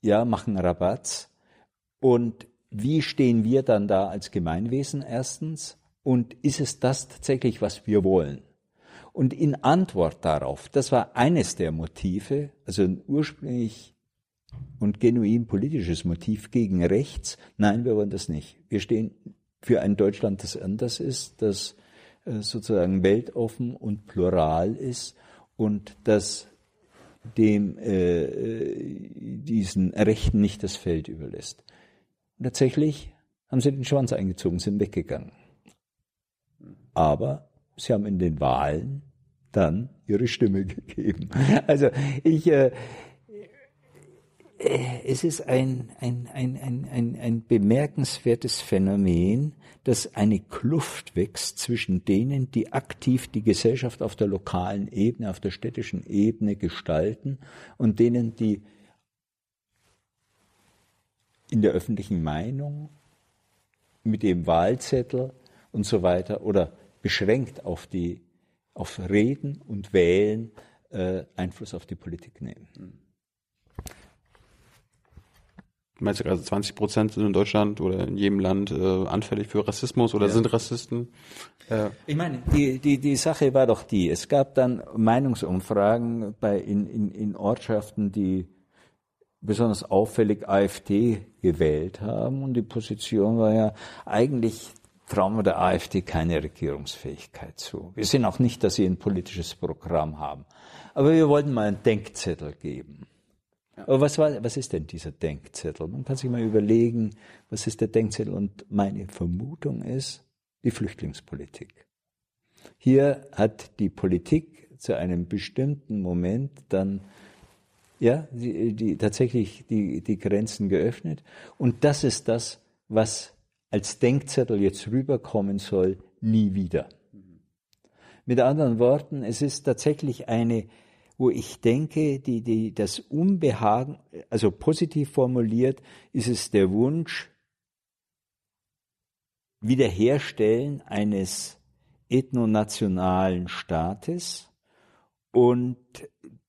ja, machen Rabatz. Und wie stehen wir dann da als Gemeinwesen erstens? Und ist es das tatsächlich, was wir wollen? Und in Antwort darauf, das war eines der Motive, also ein ursprünglich und genuin politisches Motiv gegen rechts, nein, wir wollen das nicht. Wir stehen für ein Deutschland, das anders ist, das äh, sozusagen weltoffen und plural ist und das dem äh, äh, diesen Rechten nicht das Feld überlässt. Tatsächlich haben sie den Schwanz eingezogen, sind weggegangen. Aber sie haben in den Wahlen dann ihre Stimme gegeben. Also ich, äh, es ist ein, ein, ein, ein, ein, ein bemerkenswertes Phänomen, dass eine Kluft wächst zwischen denen, die aktiv die Gesellschaft auf der lokalen Ebene, auf der städtischen Ebene gestalten und denen, die in der öffentlichen Meinung mit dem Wahlzettel und so weiter oder beschränkt auf die auf Reden und Wählen äh, Einfluss auf die Politik nehmen. Meinst du also 20 Prozent sind in Deutschland oder in jedem Land äh, anfällig für Rassismus oder ja. sind Rassisten? Äh. Ich meine, die, die, die Sache war doch die, es gab dann Meinungsumfragen bei, in, in, in Ortschaften, die besonders auffällig AfD gewählt haben und die Position war ja eigentlich trauen wir der AfD keine Regierungsfähigkeit zu. Wir sehen auch nicht, dass sie ein politisches Programm haben. Aber wir wollten mal einen Denkzettel geben. Aber was, war, was ist denn dieser Denkzettel? Man kann sich mal überlegen, was ist der Denkzettel? Und meine Vermutung ist die Flüchtlingspolitik. Hier hat die Politik zu einem bestimmten Moment dann ja, die, die, tatsächlich die, die Grenzen geöffnet. Und das ist das, was als Denkzettel jetzt rüberkommen soll, nie wieder. Mit anderen Worten, es ist tatsächlich eine wo ich denke, die, die, das Unbehagen, also positiv formuliert, ist es der Wunsch, Wiederherstellen eines ethnonationalen Staates und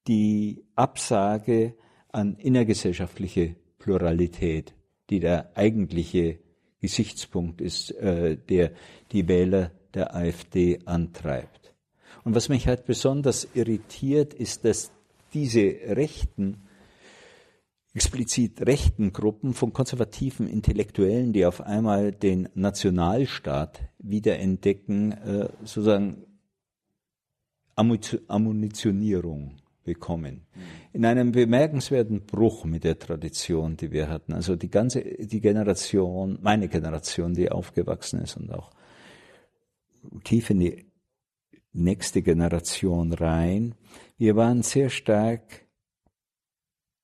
die Absage an innergesellschaftliche Pluralität, die der eigentliche Gesichtspunkt ist, äh, der die Wähler der AfD antreibt. Und was mich halt besonders irritiert, ist, dass diese rechten, explizit rechten Gruppen von konservativen Intellektuellen, die auf einmal den Nationalstaat wiederentdecken, äh, sozusagen Ammunitionierung bekommen. In einem bemerkenswerten Bruch mit der Tradition, die wir hatten. Also die ganze, die Generation, meine Generation, die aufgewachsen ist und auch tief in die nächste Generation rein. Wir waren sehr stark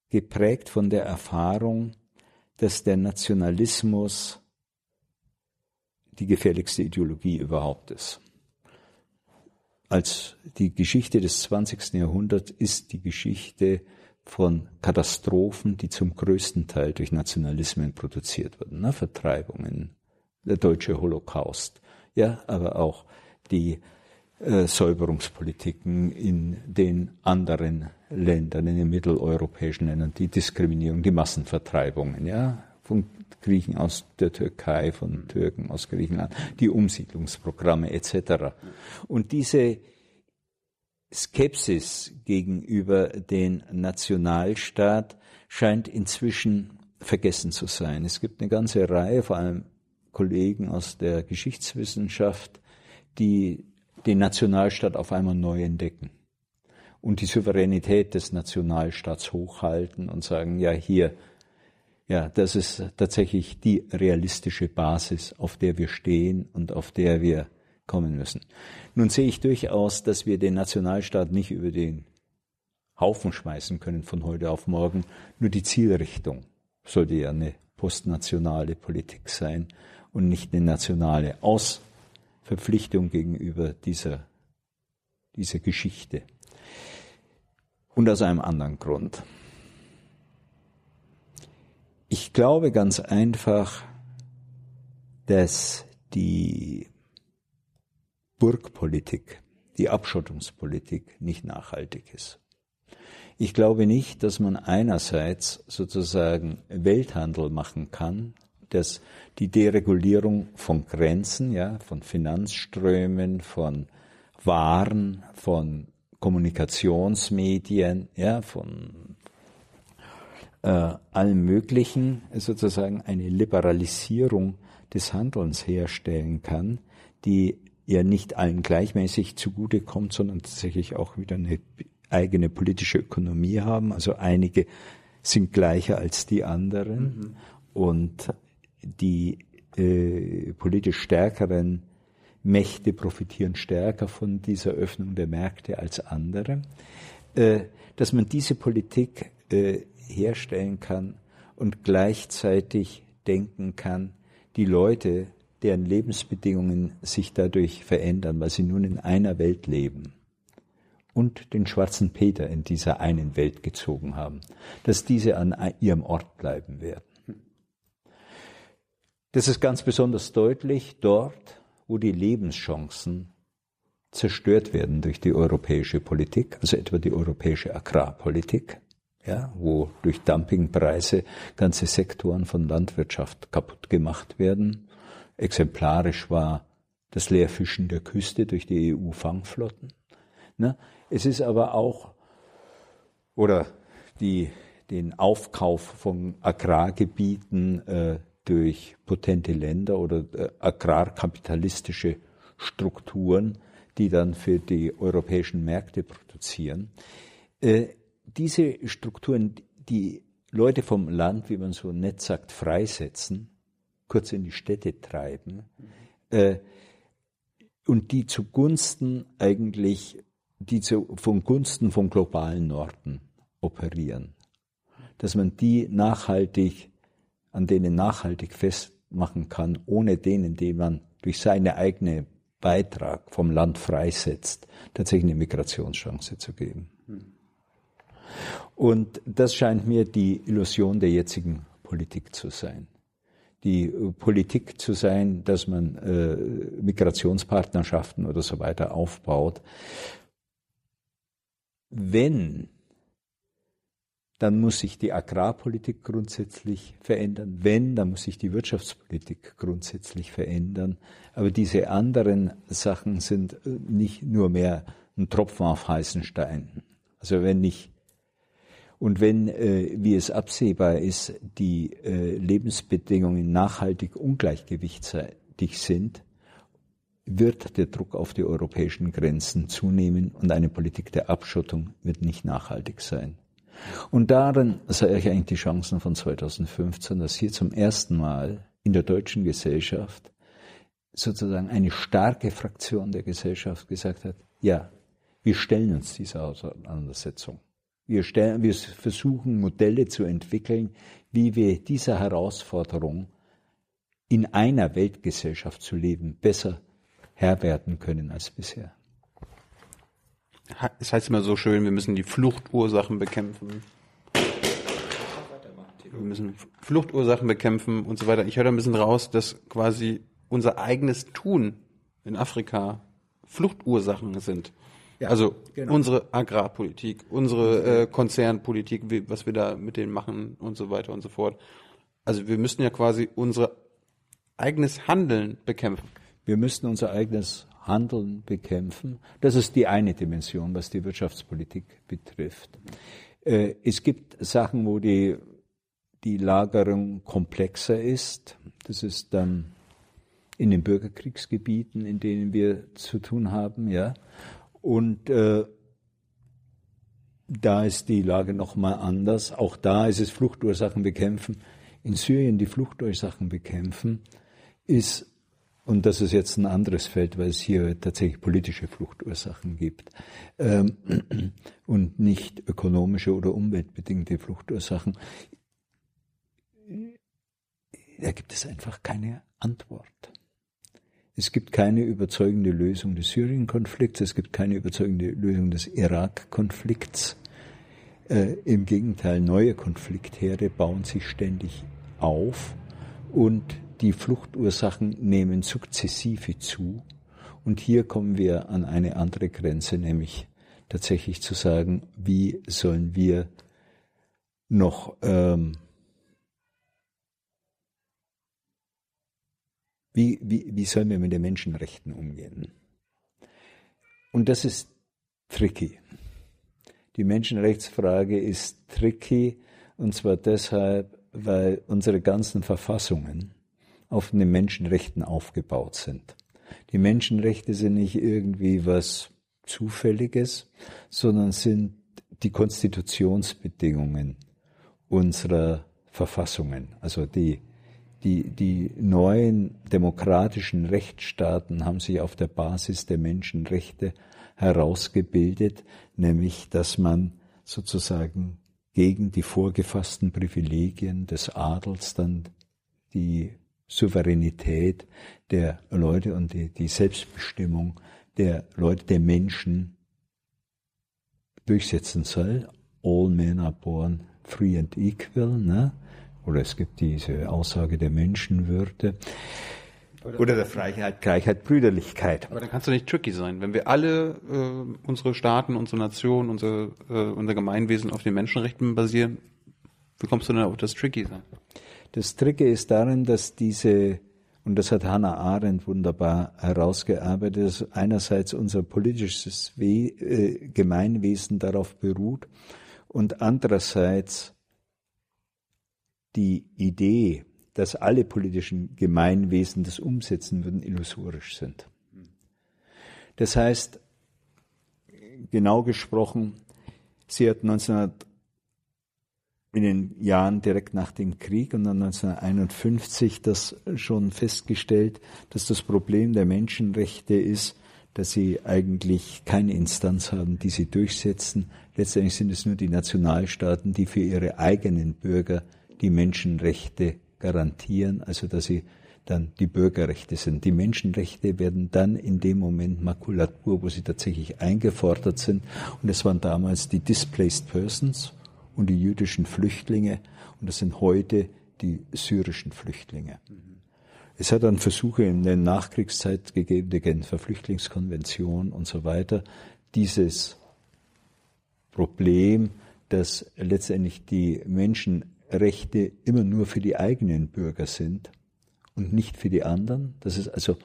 geprägt von der Erfahrung, dass der Nationalismus die gefährlichste Ideologie überhaupt ist. Als die Geschichte des 20. Jahrhunderts ist die Geschichte von Katastrophen, die zum größten Teil durch Nationalismen produziert wurden. Ne? Vertreibungen, der deutsche Holocaust, ja, aber auch die äh, Säuberungspolitiken in den anderen Ländern, in den mitteleuropäischen Ländern, die Diskriminierung, die Massenvertreibungen, ja, von Griechen aus der Türkei, von Türken aus Griechenland, die Umsiedlungsprogramme etc. Und diese Skepsis gegenüber den Nationalstaat scheint inzwischen vergessen zu sein. Es gibt eine ganze Reihe, vor allem Kollegen aus der Geschichtswissenschaft, die den Nationalstaat auf einmal neu entdecken und die Souveränität des Nationalstaats hochhalten und sagen, ja, hier, ja, das ist tatsächlich die realistische Basis, auf der wir stehen und auf der wir kommen müssen. Nun sehe ich durchaus, dass wir den Nationalstaat nicht über den Haufen schmeißen können von heute auf morgen. Nur die Zielrichtung sollte ja eine postnationale Politik sein und nicht eine nationale Ausverpflichtung gegenüber dieser, dieser Geschichte. Und aus einem anderen Grund. Ich glaube ganz einfach, dass die Burgpolitik, die Abschottungspolitik nicht nachhaltig ist. Ich glaube nicht, dass man einerseits sozusagen Welthandel machen kann, dass die Deregulierung von Grenzen, ja, von Finanzströmen, von Waren, von Kommunikationsmedien, ja, von äh, allem Möglichen sozusagen eine Liberalisierung des Handelns herstellen kann, die ja nicht allen gleichmäßig zugutekommt, sondern tatsächlich auch wieder eine eigene politische Ökonomie haben. Also einige sind gleicher als die anderen mhm. und die äh, politisch stärkeren Mächte profitieren stärker von dieser Öffnung der Märkte als andere. Äh, dass man diese Politik äh, herstellen kann und gleichzeitig denken kann, die Leute, deren Lebensbedingungen sich dadurch verändern, weil sie nun in einer Welt leben und den schwarzen Peter in dieser einen Welt gezogen haben, dass diese an ihrem Ort bleiben werden. Das ist ganz besonders deutlich dort, wo die Lebenschancen zerstört werden durch die europäische Politik, also etwa die europäische Agrarpolitik, ja, wo durch Dumpingpreise ganze Sektoren von Landwirtschaft kaputt gemacht werden. Exemplarisch war das Leerfischen der Küste durch die EU-Fangflotten. Ne? Es ist aber auch, oder die, den Aufkauf von Agrargebieten äh, durch potente Länder oder äh, agrarkapitalistische Strukturen, die dann für die europäischen Märkte produzieren. Äh, diese Strukturen, die Leute vom Land, wie man so nett sagt, freisetzen, kurz in die Städte treiben, äh, und die zugunsten eigentlich, die zu, von Gunsten vom globalen Norden operieren. Dass man die nachhaltig, an denen nachhaltig festmachen kann, ohne denen, die man durch seine eigene Beitrag vom Land freisetzt, tatsächlich eine Migrationschance zu geben. Und das scheint mir die Illusion der jetzigen Politik zu sein. Die äh, Politik zu sein, dass man äh, Migrationspartnerschaften oder so weiter aufbaut. Wenn, dann muss sich die Agrarpolitik grundsätzlich verändern. Wenn, dann muss sich die Wirtschaftspolitik grundsätzlich verändern. Aber diese anderen Sachen sind äh, nicht nur mehr ein Tropfen auf heißen Stein. Also wenn ich und wenn, äh, wie es absehbar ist, die äh, Lebensbedingungen nachhaltig ungleichgewichtseitig sind, wird der Druck auf die europäischen Grenzen zunehmen und eine Politik der Abschottung wird nicht nachhaltig sein. Und darin sehe ich eigentlich die Chancen von 2015, dass hier zum ersten Mal in der deutschen Gesellschaft sozusagen eine starke Fraktion der Gesellschaft gesagt hat, ja, wir stellen uns dieser Auseinandersetzung. Wir, stellen, wir versuchen Modelle zu entwickeln, wie wir dieser Herausforderung in einer Weltgesellschaft zu leben besser Herr werden können als bisher. Es heißt immer so schön, wir müssen die Fluchtursachen bekämpfen. Wir müssen Fluchtursachen bekämpfen und so weiter. Ich höre da ein bisschen raus, dass quasi unser eigenes Tun in Afrika Fluchtursachen sind. Ja, also genau. unsere Agrarpolitik, unsere äh, Konzernpolitik, wie, was wir da mit denen machen und so weiter und so fort. Also wir müssen ja quasi unser eigenes Handeln bekämpfen. Wir müssen unser eigenes Handeln bekämpfen. Das ist die eine Dimension, was die Wirtschaftspolitik betrifft. Äh, es gibt Sachen, wo die, die Lagerung komplexer ist. Das ist dann in den Bürgerkriegsgebieten, in denen wir zu tun haben, ja. Und äh, da ist die Lage nochmal anders. Auch da ist es Fluchtursachen bekämpfen. In Syrien die Fluchtursachen bekämpfen ist, und das ist jetzt ein anderes Feld, weil es hier tatsächlich politische Fluchtursachen gibt ähm, und nicht ökonomische oder umweltbedingte Fluchtursachen. Da gibt es einfach keine Antwort. Es gibt keine überzeugende Lösung des Syrien-Konflikts, es gibt keine überzeugende Lösung des Irak-Konflikts. Äh, Im Gegenteil, neue Konfliktherde bauen sich ständig auf und die Fluchtursachen nehmen sukzessive zu. Und hier kommen wir an eine andere Grenze, nämlich tatsächlich zu sagen, wie sollen wir noch ähm, Wie, wie, wie sollen wir mit den Menschenrechten umgehen? Und das ist tricky. Die Menschenrechtsfrage ist tricky und zwar deshalb, weil unsere ganzen Verfassungen auf den Menschenrechten aufgebaut sind. Die Menschenrechte sind nicht irgendwie was Zufälliges, sondern sind die Konstitutionsbedingungen unserer Verfassungen, also die die, die neuen demokratischen Rechtsstaaten haben sich auf der Basis der Menschenrechte herausgebildet, nämlich dass man sozusagen gegen die vorgefassten Privilegien des Adels dann die Souveränität der Leute und die, die Selbstbestimmung der Leute, der Menschen durchsetzen soll. All men are born free and equal. Ne? Oder es gibt diese Aussage der Menschenwürde. Oder der Freiheit, Gleichheit, Brüderlichkeit. Aber dann kannst du nicht tricky sein. Wenn wir alle äh, unsere Staaten, unsere Nationen, unser, äh, unser Gemeinwesen auf den Menschenrechten basieren, wie kommst du denn auf das Tricky sein? Das Tricky ist darin, dass diese, und das hat Hannah Arendt wunderbar herausgearbeitet, dass einerseits unser politisches We äh, Gemeinwesen darauf beruht und andererseits die Idee, dass alle politischen Gemeinwesen das umsetzen würden, illusorisch sind. Das heißt, genau gesprochen, sie hat 1900 in den Jahren direkt nach dem Krieg und dann 1951 das schon festgestellt, dass das Problem der Menschenrechte ist, dass sie eigentlich keine Instanz haben, die sie durchsetzen. Letztendlich sind es nur die Nationalstaaten, die für ihre eigenen Bürger die Menschenrechte garantieren, also dass sie dann die Bürgerrechte sind. Die Menschenrechte werden dann in dem Moment Makulatur, wo sie tatsächlich eingefordert sind. Und es waren damals die Displaced Persons und die jüdischen Flüchtlinge. Und das sind heute die syrischen Flüchtlinge. Es hat dann Versuche in der Nachkriegszeit gegeben, die Genfer Flüchtlingskonvention und so weiter, dieses Problem, dass letztendlich die Menschen Rechte immer nur für die eigenen Bürger sind und nicht für die anderen, dass es also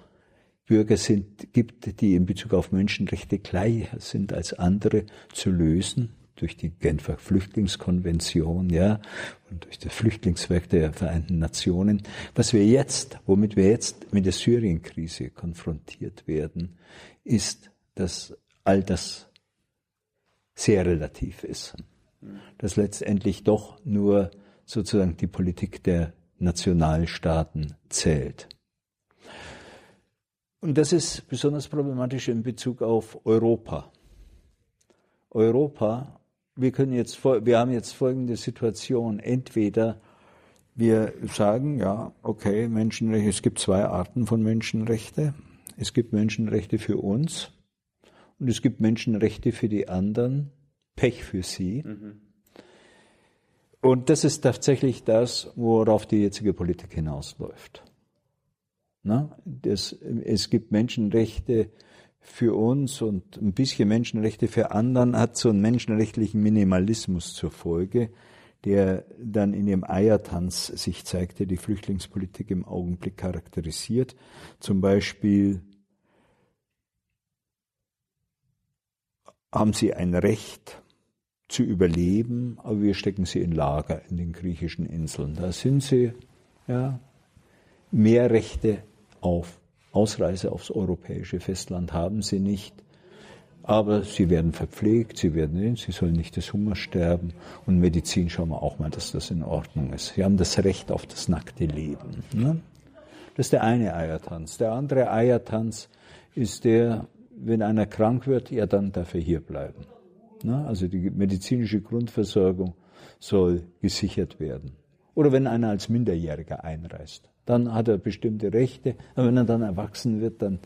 Bürger sind, gibt, die in Bezug auf Menschenrechte gleicher sind als andere zu lösen durch die Genfer Flüchtlingskonvention, ja, und durch das Flüchtlingswerk der Vereinten Nationen. Was wir jetzt, womit wir jetzt mit der Syrienkrise konfrontiert werden, ist, dass all das sehr relativ ist. Dass letztendlich doch nur sozusagen die Politik der Nationalstaaten zählt. Und das ist besonders problematisch in Bezug auf Europa. Europa, wir können jetzt, wir haben jetzt folgende Situation. Entweder wir sagen, ja, okay, Menschenrechte, es gibt zwei Arten von Menschenrechte. Es gibt Menschenrechte für uns und es gibt Menschenrechte für die anderen. Pech für sie. Mhm. Und das ist tatsächlich das, worauf die jetzige Politik hinausläuft. Na, das, es gibt Menschenrechte für uns und ein bisschen Menschenrechte für anderen hat so einen menschenrechtlichen Minimalismus zur Folge, der dann in ihrem Eiertanz sich zeigte, die Flüchtlingspolitik im Augenblick charakterisiert. Zum Beispiel haben sie ein Recht zu überleben, aber wir stecken sie in Lager in den griechischen Inseln. Da sind sie, ja, mehr Rechte auf Ausreise aufs europäische Festland haben sie nicht. Aber sie werden verpflegt, sie werden, sie sollen nicht des Hunger sterben. Und Medizin schauen wir auch mal, dass das in Ordnung ist. Sie haben das Recht auf das nackte Leben. Ne? Das ist der eine Eiertanz. Der andere Eiertanz ist der, wenn einer krank wird, ja, dann darf er hier bleiben. Ne? Also die medizinische Grundversorgung soll gesichert werden. Oder wenn einer als Minderjähriger einreist, dann hat er bestimmte Rechte. Aber wenn er dann erwachsen wird, dann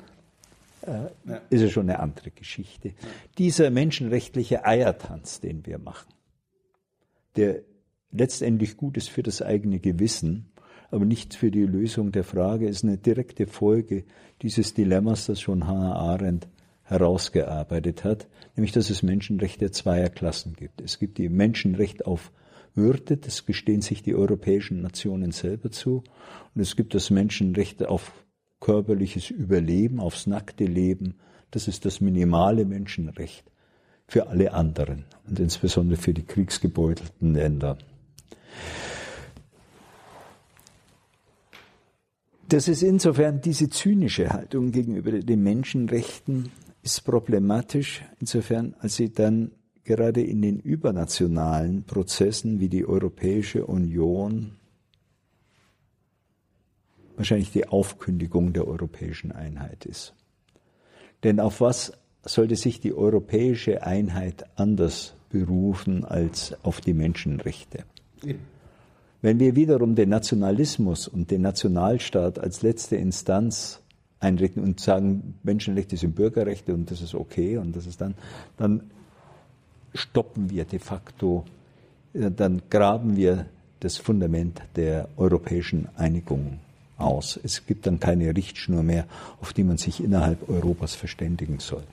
äh, ja. ist es schon eine andere Geschichte. Ja. Dieser menschenrechtliche Eiertanz, den wir machen, der letztendlich gut ist für das eigene Gewissen, aber nicht für die Lösung der Frage, ist eine direkte Folge dieses Dilemmas, das schon Hannah Arendt herausgearbeitet hat, nämlich dass es Menschenrechte zweier Klassen gibt. Es gibt die Menschenrecht auf Würde, das gestehen sich die europäischen Nationen selber zu, und es gibt das Menschenrecht auf körperliches Überleben, aufs nackte Leben, das ist das minimale Menschenrecht für alle anderen und insbesondere für die kriegsgebeutelten Länder. Das ist insofern diese zynische Haltung gegenüber den Menschenrechten ist problematisch, insofern als sie dann gerade in den übernationalen Prozessen wie die Europäische Union wahrscheinlich die Aufkündigung der europäischen Einheit ist. Denn auf was sollte sich die europäische Einheit anders berufen als auf die Menschenrechte? Wenn wir wiederum den Nationalismus und den Nationalstaat als letzte Instanz einrichten und sagen, Menschenrechte sind Bürgerrechte und das ist okay und das ist dann, dann stoppen wir de facto, äh, dann graben wir das Fundament der europäischen Einigung aus. Es gibt dann keine Richtschnur mehr, auf die man sich innerhalb Europas verständigen soll.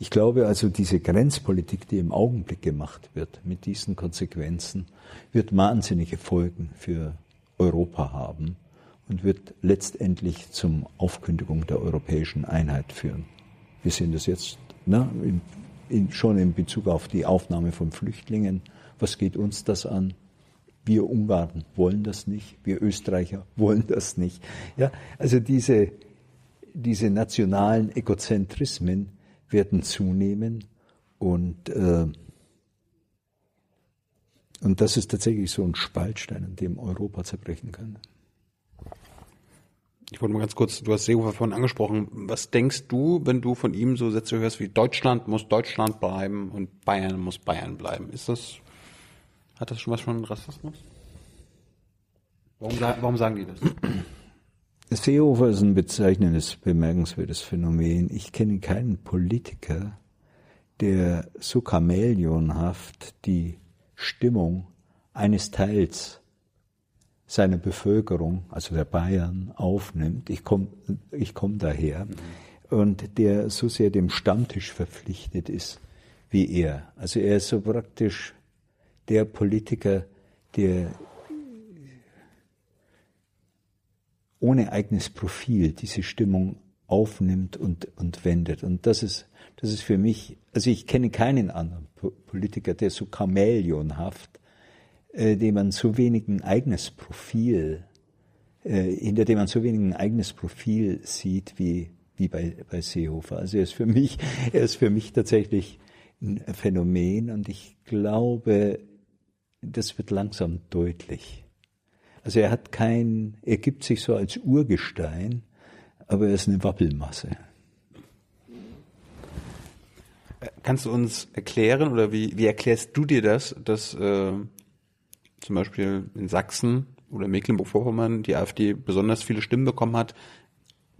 Ich glaube also, diese Grenzpolitik, die im Augenblick gemacht wird, mit diesen Konsequenzen, wird wahnsinnige Folgen für Europa haben und wird letztendlich zum Aufkündigung der europäischen Einheit führen. Wir sehen das jetzt ne, in, in, schon in Bezug auf die Aufnahme von Flüchtlingen. Was geht uns das an? Wir Ungarn wollen das nicht, wir Österreicher wollen das nicht. Ja, also diese, diese nationalen Egozentrismen werden zunehmen und, äh, und das ist tatsächlich so ein Spaltstein, an dem Europa zerbrechen kann. Ich wollte mal ganz kurz, du hast Seehofer vorhin angesprochen. Was denkst du, wenn du von ihm so Sätze hörst wie Deutschland muss Deutschland bleiben und Bayern muss Bayern bleiben? Ist das hat das schon was von Rassismus? Warum, warum sagen die das? Seehofer ist ein bezeichnendes, bemerkenswertes Phänomen. Ich kenne keinen Politiker, der so chamäleonhaft die Stimmung eines Teils seiner Bevölkerung, also der Bayern, aufnimmt. Ich komme ich komm daher. Mhm. Und der so sehr dem Stammtisch verpflichtet ist wie er. Also er ist so praktisch der Politiker, der ohne eigenes Profil diese Stimmung aufnimmt und, und wendet. Und das ist, das ist für mich, also ich kenne keinen anderen Politiker, der so chamäleonhaft, äh, dem man so wenig ein eigenes Profil, äh, hinter dem man so wenig ein eigenes Profil sieht wie, wie bei, bei Seehofer. Also er ist für mich, er ist für mich tatsächlich ein Phänomen und ich glaube, das wird langsam deutlich. Also er hat kein, er gibt sich so als Urgestein, aber er ist eine Wappelmasse. Kannst du uns erklären oder wie, wie erklärst du dir das, dass äh, zum Beispiel in Sachsen oder Mecklenburg-Vorpommern die AfD besonders viele Stimmen bekommen hat,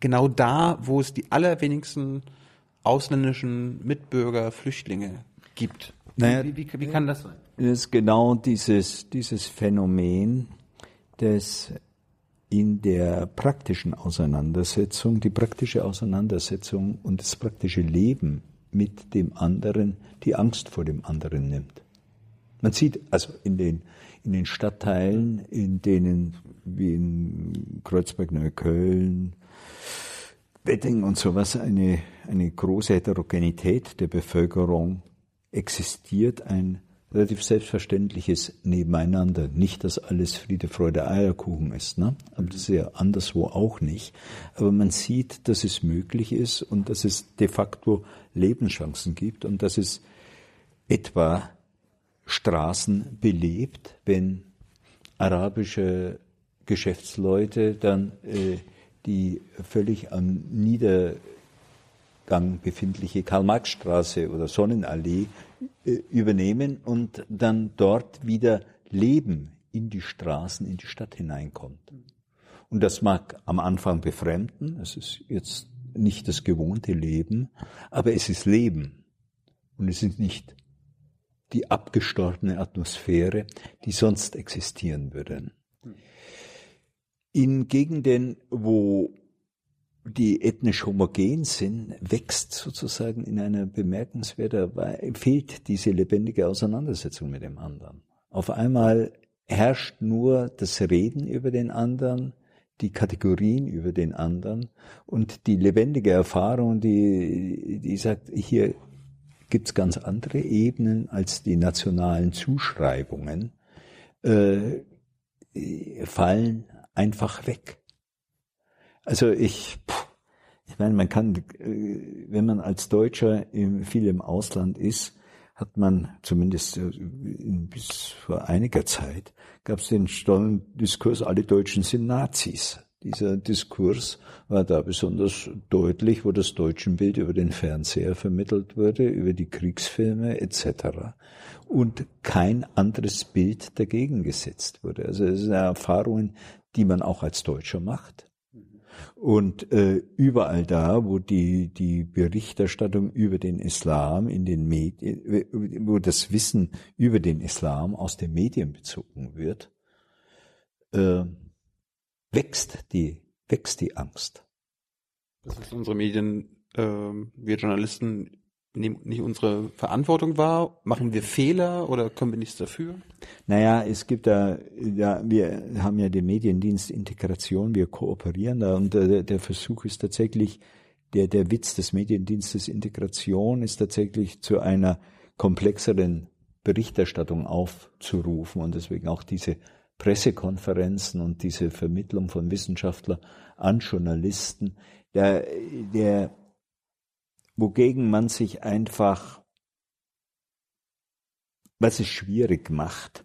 genau da, wo es die allerwenigsten ausländischen Mitbürger, Flüchtlinge gibt? Naja, wie, wie, wie kann das sein? Das ist genau dieses, dieses Phänomen des in der praktischen Auseinandersetzung, die praktische Auseinandersetzung und das praktische Leben mit dem anderen die Angst vor dem anderen nimmt. Man sieht also in den, in den Stadtteilen, in denen wie in Kreuzberg, Neukölln, Wedding und sowas eine, eine große Heterogenität der Bevölkerung existiert, ein relativ selbstverständliches Nebeneinander. Nicht, dass alles Friede, Freude, Eierkuchen ist, ne? aber das ist ja anderswo auch nicht. Aber man sieht, dass es möglich ist und dass es de facto Lebenschancen gibt und dass es etwa Straßen belebt, wenn arabische Geschäftsleute dann äh, die völlig am Niedergang befindliche Karl-Marx-Straße oder Sonnenallee äh, übernehmen und dann dort wieder Leben in die Straßen, in die Stadt hineinkommt. Und das mag am Anfang befremden, es ist jetzt nicht das gewohnte Leben, aber es ist Leben. Und es ist nicht die abgestorbene Atmosphäre, die sonst existieren würde. In Gegenden, wo die ethnisch homogen sind, wächst sozusagen in einer bemerkenswerter Weise, fehlt diese lebendige Auseinandersetzung mit dem anderen. Auf einmal herrscht nur das Reden über den anderen, die Kategorien über den anderen und die lebendige Erfahrung, die, die sagt, hier gibt's ganz andere Ebenen als die nationalen Zuschreibungen, äh, fallen einfach weg. Also ich, ich meine, man kann, äh, wenn man als Deutscher viel im Ausland ist, hat man zumindest äh, bis vor einiger Zeit gab es den stollen Diskurs, alle Deutschen sind Nazis. Dieser Diskurs war da besonders deutlich, wo das Deutschenbild über den Fernseher vermittelt wurde, über die Kriegsfilme etc. Und kein anderes Bild dagegen gesetzt wurde. Also es sind Erfahrungen, die man auch als Deutscher macht. Und äh, überall da, wo die, die Berichterstattung über den Islam in den Medien, wo das Wissen über den Islam aus den Medien bezogen wird, äh, wächst die, wächst die Angst. Das ist unsere Medien, äh, wir Journalisten nehmen nicht unsere Verantwortung wahr? Machen wir Fehler oder können wir nichts dafür? Naja, es gibt da, ja, wir haben ja den Mediendienst Integration, wir kooperieren da und der, der Versuch ist tatsächlich, der, der Witz des Mediendienstes Integration ist tatsächlich zu einer komplexeren Berichterstattung aufzurufen und deswegen auch diese Pressekonferenzen und diese Vermittlung von Wissenschaftlern an Journalisten. Der, der wogegen man sich einfach, was es schwierig macht,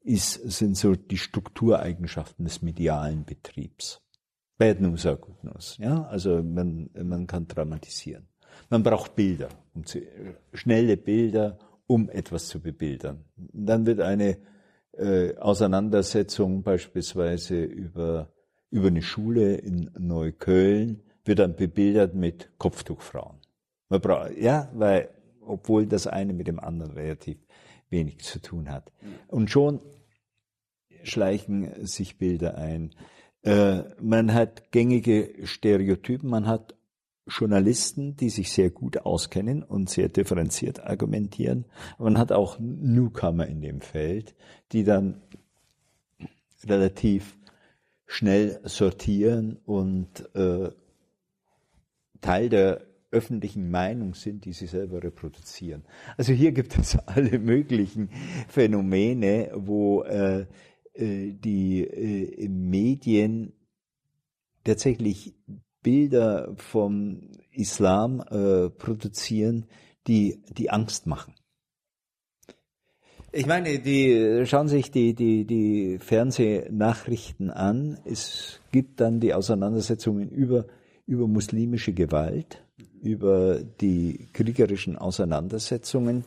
ist, sind so die Struktureigenschaften des medialen Betriebs. Bad News are good news. Ja, also man, man kann dramatisieren. Man braucht Bilder, um zu, schnelle Bilder, um etwas zu bebildern. Dann wird eine äh, Auseinandersetzung beispielsweise über, über eine Schule in Neukölln, wird dann bebildert mit Kopftuchfrauen. Man braucht, ja, weil, obwohl das eine mit dem anderen relativ wenig zu tun hat. Und schon schleichen sich Bilder ein. Äh, man hat gängige Stereotypen, man hat Journalisten, die sich sehr gut auskennen und sehr differenziert argumentieren. Man hat auch Newcomer in dem Feld, die dann relativ schnell sortieren und äh, Teil der öffentlichen Meinung sind, die sie selber reproduzieren. Also hier gibt es alle möglichen Phänomene, wo äh, äh, die äh, Medien tatsächlich Bilder vom Islam äh, produzieren, die die Angst machen. Ich meine, die schauen sich die, die, die Fernsehnachrichten an. Es gibt dann die Auseinandersetzungen über, über muslimische Gewalt über die kriegerischen Auseinandersetzungen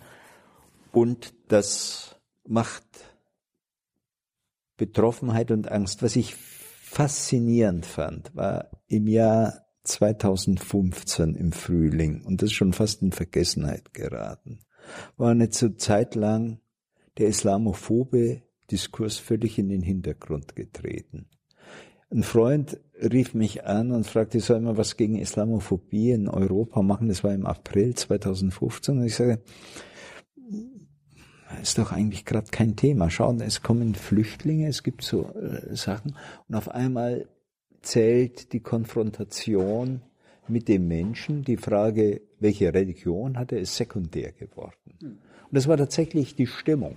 und das macht Betroffenheit und Angst. Was ich faszinierend fand, war im Jahr 2015 im Frühling, und das ist schon fast in Vergessenheit geraten, war eine Zeit lang der islamophobe Diskurs völlig in den Hintergrund getreten. Ein Freund rief mich an und fragte, soll man was gegen Islamophobie in Europa machen? Das war im April 2015. Und ich sage, ist doch eigentlich gerade kein Thema. Schauen, es kommen Flüchtlinge, es gibt so äh, Sachen und auf einmal zählt die Konfrontation mit dem Menschen, die Frage, welche Religion hat er, ist sekundär geworden. Und das war tatsächlich die Stimmung.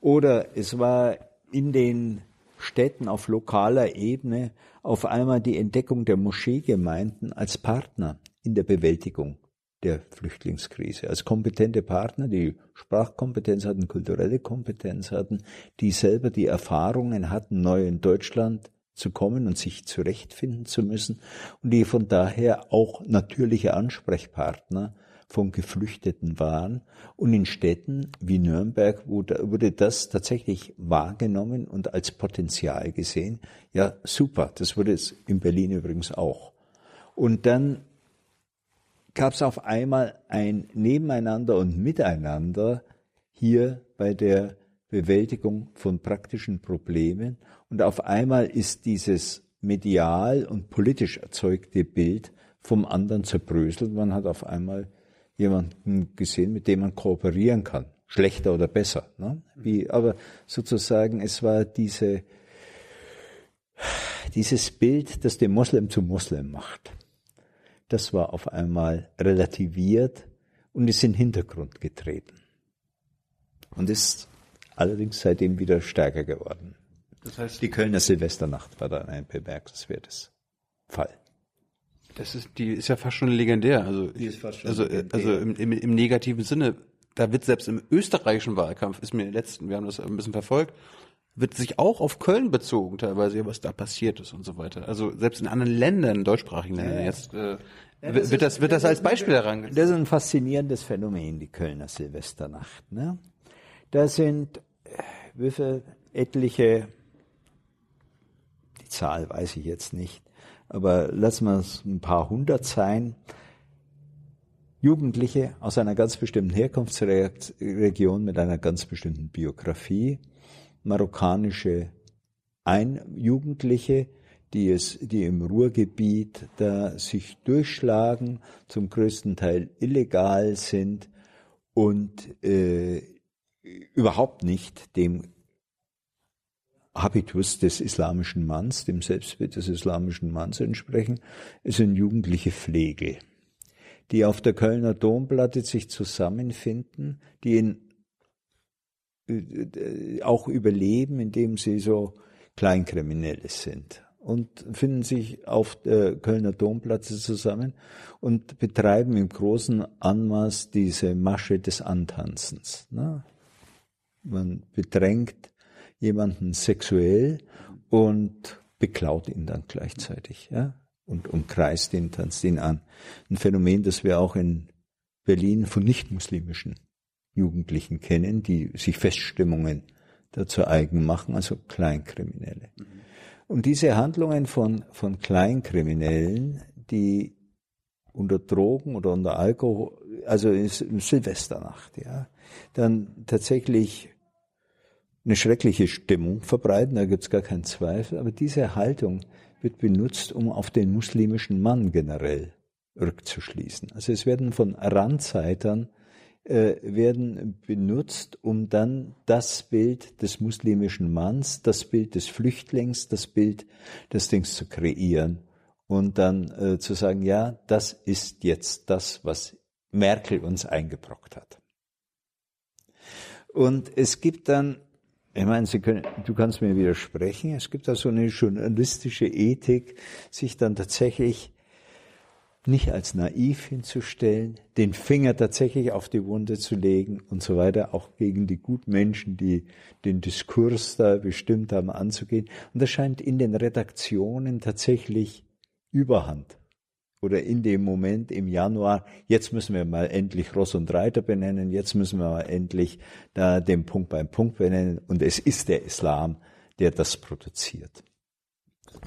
Oder es war in den Städten auf lokaler Ebene auf einmal die Entdeckung der Moscheegemeinden als Partner in der Bewältigung der Flüchtlingskrise. Als kompetente Partner, die Sprachkompetenz hatten, kulturelle Kompetenz hatten, die selber die Erfahrungen hatten, neu in Deutschland zu kommen und sich zurechtfinden zu müssen und die von daher auch natürliche Ansprechpartner von Geflüchteten waren. Und in Städten wie Nürnberg wurde das tatsächlich wahrgenommen und als Potenzial gesehen. Ja, super, das wurde es in Berlin übrigens auch. Und dann gab es auf einmal ein Nebeneinander und Miteinander hier bei der Bewältigung von praktischen Problemen. Und auf einmal ist dieses medial und politisch erzeugte Bild vom anderen zerbröselt. Man hat auf einmal jemanden gesehen, mit dem man kooperieren kann. Schlechter oder besser. Ne? Wie, aber sozusagen, es war diese, dieses Bild, das den Moslem zum Moslem macht. Das war auf einmal relativiert und ist in den Hintergrund getreten. Und ist allerdings seitdem wieder stärker geworden. Das heißt, die Kölner Silvesternacht war dann ein bemerkenswertes Fall. Das ist, die ist ja fast schon legendär. Also, also, legendär. also im, im, im negativen Sinne. Da wird selbst im österreichischen Wahlkampf, ist mir letzten, wir haben das ein bisschen verfolgt, wird sich auch auf Köln bezogen, teilweise, was da passiert ist und so weiter. Also selbst in anderen Ländern, deutschsprachigen Ländern, jetzt äh, ja, das wird, das, wird das als Beispiel herangezogen. Das ist ein faszinierendes Phänomen, die Kölner Silvesternacht. Ne? Da sind wie viele etliche, die Zahl weiß ich jetzt nicht, aber lassen wir es ein paar hundert sein, Jugendliche aus einer ganz bestimmten Herkunftsregion mit einer ganz bestimmten Biografie, marokkanische ein Jugendliche, die es, die im Ruhrgebiet da sich durchschlagen, zum größten Teil illegal sind und äh, überhaupt nicht dem Habitus des islamischen Manns, dem Selbstbild des islamischen Manns entsprechen. Sind jugendliche Pflege, die auf der Kölner Domplatte sich zusammenfinden, die in, auch überleben, indem sie so Kleinkriminelle sind und finden sich auf der Kölner Domplatz zusammen und betreiben im großen Anmaß diese Masche des Antanzens. Ne? Man bedrängt jemanden sexuell und beklaut ihn dann gleichzeitig, ja, und umkreist ihn, tanzt ihn an. Ein Phänomen, das wir auch in Berlin von nicht-muslimischen Jugendlichen kennen, die sich Feststimmungen dazu eigen machen, also Kleinkriminelle. Und diese Handlungen von, von Kleinkriminellen, die unter Drogen oder unter Alkohol, also in Silvesternacht, ja, dann tatsächlich eine schreckliche Stimmung verbreiten, da gibt es gar keinen Zweifel, aber diese Haltung wird benutzt, um auf den muslimischen Mann generell rückzuschließen. Also es werden von Randzeitern äh, werden benutzt, um dann das Bild des muslimischen Manns, das Bild des Flüchtlings, das Bild des Dings zu kreieren und dann äh, zu sagen, ja, das ist jetzt das, was Merkel uns eingebrockt hat. Und es gibt dann, ich meine, können, du kannst mir widersprechen, es gibt da so eine journalistische Ethik, sich dann tatsächlich nicht als naiv hinzustellen, den Finger tatsächlich auf die Wunde zu legen und so weiter, auch gegen die Gutmenschen, die den Diskurs da bestimmt haben, anzugehen. Und das scheint in den Redaktionen tatsächlich Überhand oder in dem Moment im Januar, jetzt müssen wir mal endlich Ross und Reiter benennen, jetzt müssen wir mal endlich da den Punkt beim Punkt benennen und es ist der Islam, der das produziert.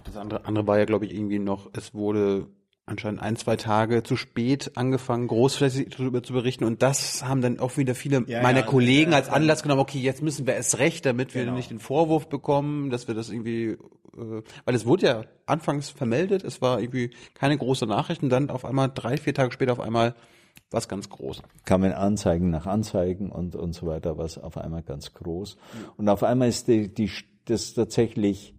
Das andere, andere war ja, glaube ich, irgendwie noch, es wurde anscheinend ein, zwei Tage zu spät angefangen, großflächig darüber zu berichten. Und das haben dann auch wieder viele ja, meiner ja, Kollegen ja, als Anlass genommen, okay, jetzt müssen wir es recht, damit wir genau. nicht den Vorwurf bekommen, dass wir das irgendwie äh, weil es wurde ja anfangs vermeldet, es war irgendwie keine große Nachricht und dann auf einmal drei, vier Tage später auf einmal was ganz groß. Kamen Anzeigen nach Anzeigen und, und so weiter, was auf einmal ganz groß. Und auf einmal ist die, die, das tatsächlich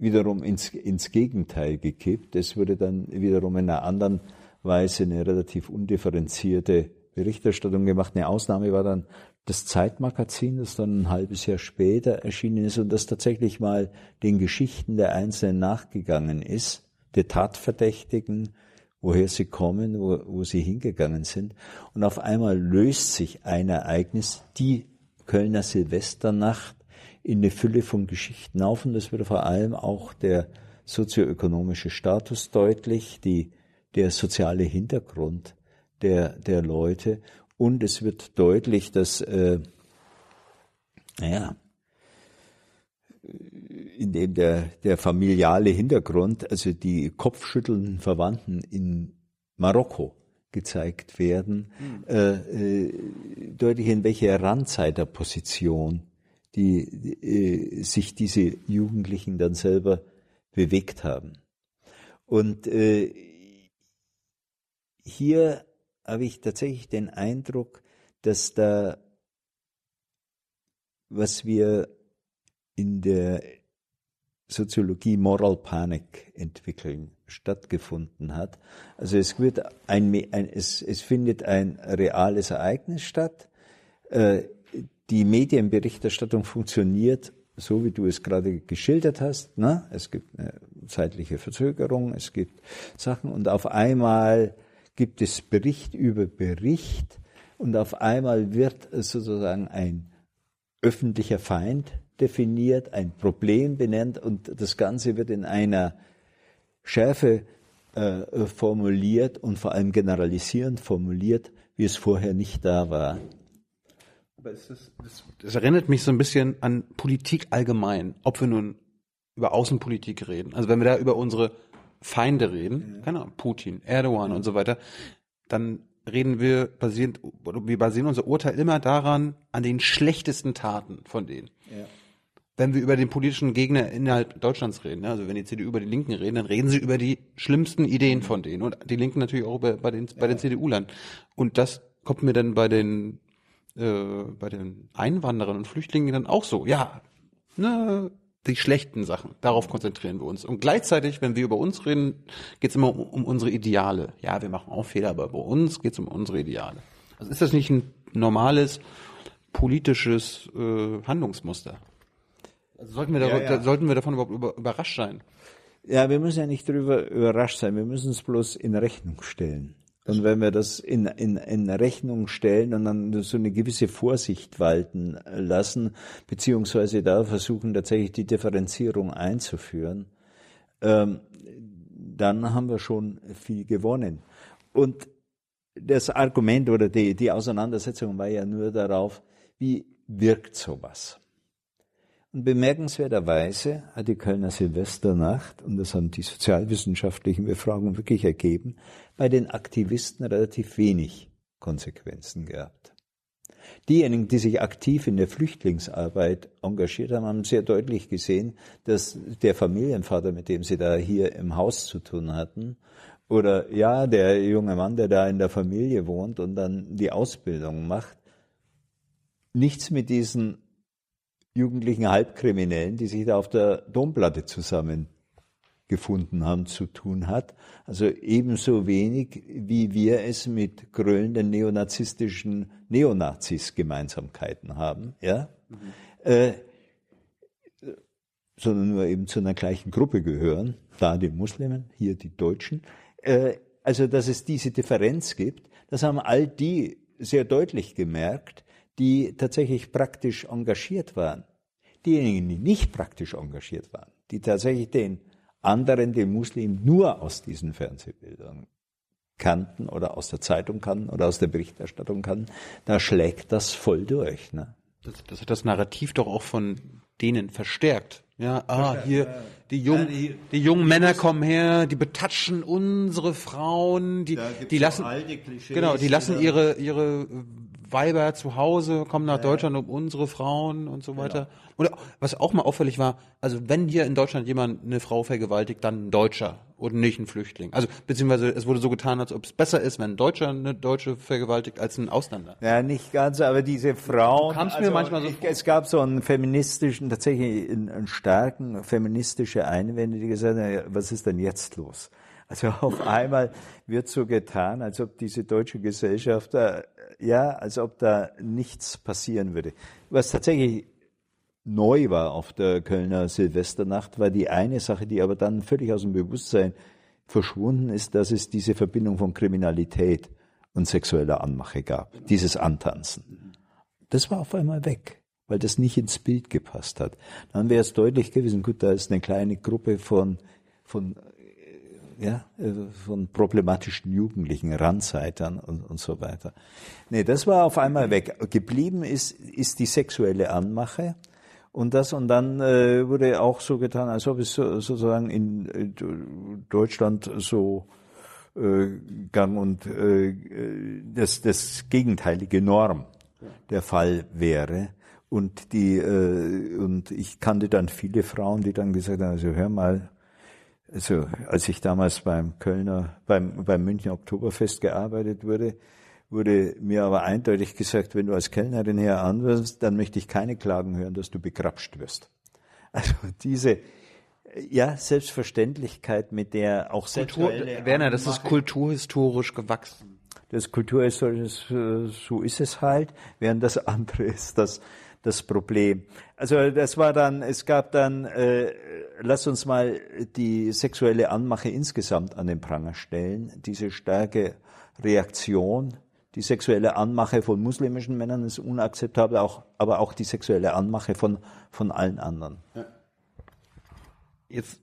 wiederum ins, ins Gegenteil gekippt. Es wurde dann wiederum in einer anderen Weise eine relativ undifferenzierte Berichterstattung gemacht. Eine Ausnahme war dann das Zeitmagazin, das dann ein halbes Jahr später erschienen ist und das tatsächlich mal den Geschichten der Einzelnen nachgegangen ist, der Tatverdächtigen, woher sie kommen, wo, wo sie hingegangen sind. Und auf einmal löst sich ein Ereignis, die Kölner Silvesternacht, in eine Fülle von Geschichten auf und es wird vor allem auch der sozioökonomische Status deutlich, die, der soziale Hintergrund der, der Leute und es wird deutlich, dass, äh, naja, in dem der, der familiale Hintergrund, also die kopfschüttelnden Verwandten in Marokko gezeigt werden, mhm. äh, äh, deutlich in welcher Randzeiterposition die, äh, sich diese Jugendlichen dann selber bewegt haben. Und äh, hier habe ich tatsächlich den Eindruck, dass da, was wir in der Soziologie Moral Panic entwickeln, stattgefunden hat. Also es wird ein, ein es, es findet ein reales Ereignis statt. Äh, die Medienberichterstattung funktioniert so, wie du es gerade geschildert hast. Ne? Es gibt eine zeitliche Verzögerung, es gibt Sachen und auf einmal gibt es Bericht über Bericht und auf einmal wird sozusagen ein öffentlicher Feind definiert, ein Problem benannt und das Ganze wird in einer Schärfe äh, formuliert und vor allem generalisierend formuliert, wie es vorher nicht da war. Aber es ist, das, das erinnert mich so ein bisschen an Politik allgemein, ob wir nun über Außenpolitik reden. Also wenn wir da über unsere Feinde reden, ja. keine Ahnung, Putin, Erdogan ja. und so weiter, dann reden wir basierend, wir basieren unser Urteil immer daran, an den schlechtesten Taten von denen. Ja. Wenn wir über den politischen Gegner innerhalb Deutschlands reden, also wenn die CDU über die Linken reden, dann reden sie über die schlimmsten Ideen von denen und die Linken natürlich auch über, bei den, bei den CDU-Lern. Und das kommt mir dann bei den, äh, bei den Einwanderern und Flüchtlingen dann auch so. Ja, ne, die schlechten Sachen. Darauf konzentrieren wir uns. Und gleichzeitig, wenn wir über uns reden, geht es immer um, um, unsere Ideale. Ja, wir machen auch Fehler, aber bei uns geht es um unsere Ideale. Also ist das nicht ein normales politisches äh, Handlungsmuster? Also sollten wir, ja, ja. sollten wir davon überhaupt über, überrascht sein? Ja, wir müssen ja nicht darüber überrascht sein. Wir müssen es bloß in Rechnung stellen. Und wenn wir das in, in, in Rechnung stellen und dann so eine gewisse Vorsicht walten lassen, beziehungsweise da versuchen tatsächlich die Differenzierung einzuführen, ähm, dann haben wir schon viel gewonnen. Und das Argument oder die, die Auseinandersetzung war ja nur darauf, wie wirkt sowas? Und bemerkenswerterweise hat die Kölner Silvesternacht, und das haben die sozialwissenschaftlichen Befragungen wirklich ergeben, bei den Aktivisten relativ wenig Konsequenzen gehabt. Diejenigen, die sich aktiv in der Flüchtlingsarbeit engagiert haben, haben sehr deutlich gesehen, dass der Familienvater, mit dem sie da hier im Haus zu tun hatten, oder ja, der junge Mann, der da in der Familie wohnt und dann die Ausbildung macht, nichts mit diesen jugendlichen Halbkriminellen, die sich da auf der Domplatte zusammengefunden haben, zu tun hat. Also ebenso wenig, wie wir es mit grölenden neonazistischen Neonazis Gemeinsamkeiten haben, ja. Mhm. Äh, sondern nur eben zu einer gleichen Gruppe gehören, da die Muslimen, hier die Deutschen. Äh, also, dass es diese Differenz gibt, das haben all die sehr deutlich gemerkt, die tatsächlich praktisch engagiert waren. Diejenigen, die nicht praktisch engagiert waren, die tatsächlich den anderen, den Muslim, nur aus diesen Fernsehbildern kannten oder aus der Zeitung kannten oder aus der Berichterstattung kannten, da schlägt das voll durch. Ne? Das, das hat das Narrativ doch auch von denen verstärkt. Ja, ah, hier, die jungen, die jungen Männer kommen her, die betatschen unsere Frauen, die, die lassen, genau, die lassen ihre, ihre Weiber zu Hause kommen nach Deutschland um unsere Frauen und so weiter. Und was auch mal auffällig war, also wenn hier in Deutschland jemand eine Frau vergewaltigt, dann ein Deutscher und nicht ein Flüchtling. Also beziehungsweise es wurde so getan, als ob es besser ist, wenn ein Deutscher eine Deutsche vergewaltigt als ein Ausländer. Ja, nicht ganz, aber diese Frauen. Kam's mir manchmal so ich. Es gab so einen feministischen, tatsächlich einen, einen starken feministische Einwände, die gesagt haben, ja, was ist denn jetzt los? Also auf einmal wird so getan, als ob diese deutsche Gesellschaft, äh, ja, als ob da nichts passieren würde. Was tatsächlich neu war auf der Kölner Silvesternacht, war die eine Sache, die aber dann völlig aus dem Bewusstsein verschwunden ist, dass es diese Verbindung von Kriminalität und sexueller Anmache gab, dieses Antanzen. Das war auf einmal weg, weil das nicht ins Bild gepasst hat. Dann wäre es deutlich gewesen, gut, da ist eine kleine Gruppe von, von ja, äh, von problematischen Jugendlichen, Randseitern und, und so weiter. Nee, das war auf einmal weg. Geblieben ist, ist die sexuelle Anmache. Und das, und dann äh, wurde auch so getan, als ob es so, sozusagen in äh, Deutschland so äh, gang und äh, das, das gegenteilige Norm der Fall wäre. Und die äh, und ich kannte dann viele Frauen, die dann gesagt haben, also hör mal, also als ich damals beim Kölner, beim, beim München Oktoberfest gearbeitet wurde, wurde mir aber eindeutig gesagt, wenn du als Kellnerin hier anwirst, dann möchte ich keine Klagen hören, dass du begrapscht wirst. Also diese, ja, Selbstverständlichkeit, mit der auch Kultur, Werner, das ist kulturhistorisch gewachsen. das Kulturhistorische, äh, so ist es halt, während das andere ist das, das Problem. Also das war dann, es gab dann, äh, lass uns mal die sexuelle Anmache insgesamt an den Pranger stellen, diese starke Reaktion, die sexuelle Anmache von muslimischen Männern ist unakzeptabel, auch, aber auch die sexuelle Anmache von, von allen anderen. Jetzt,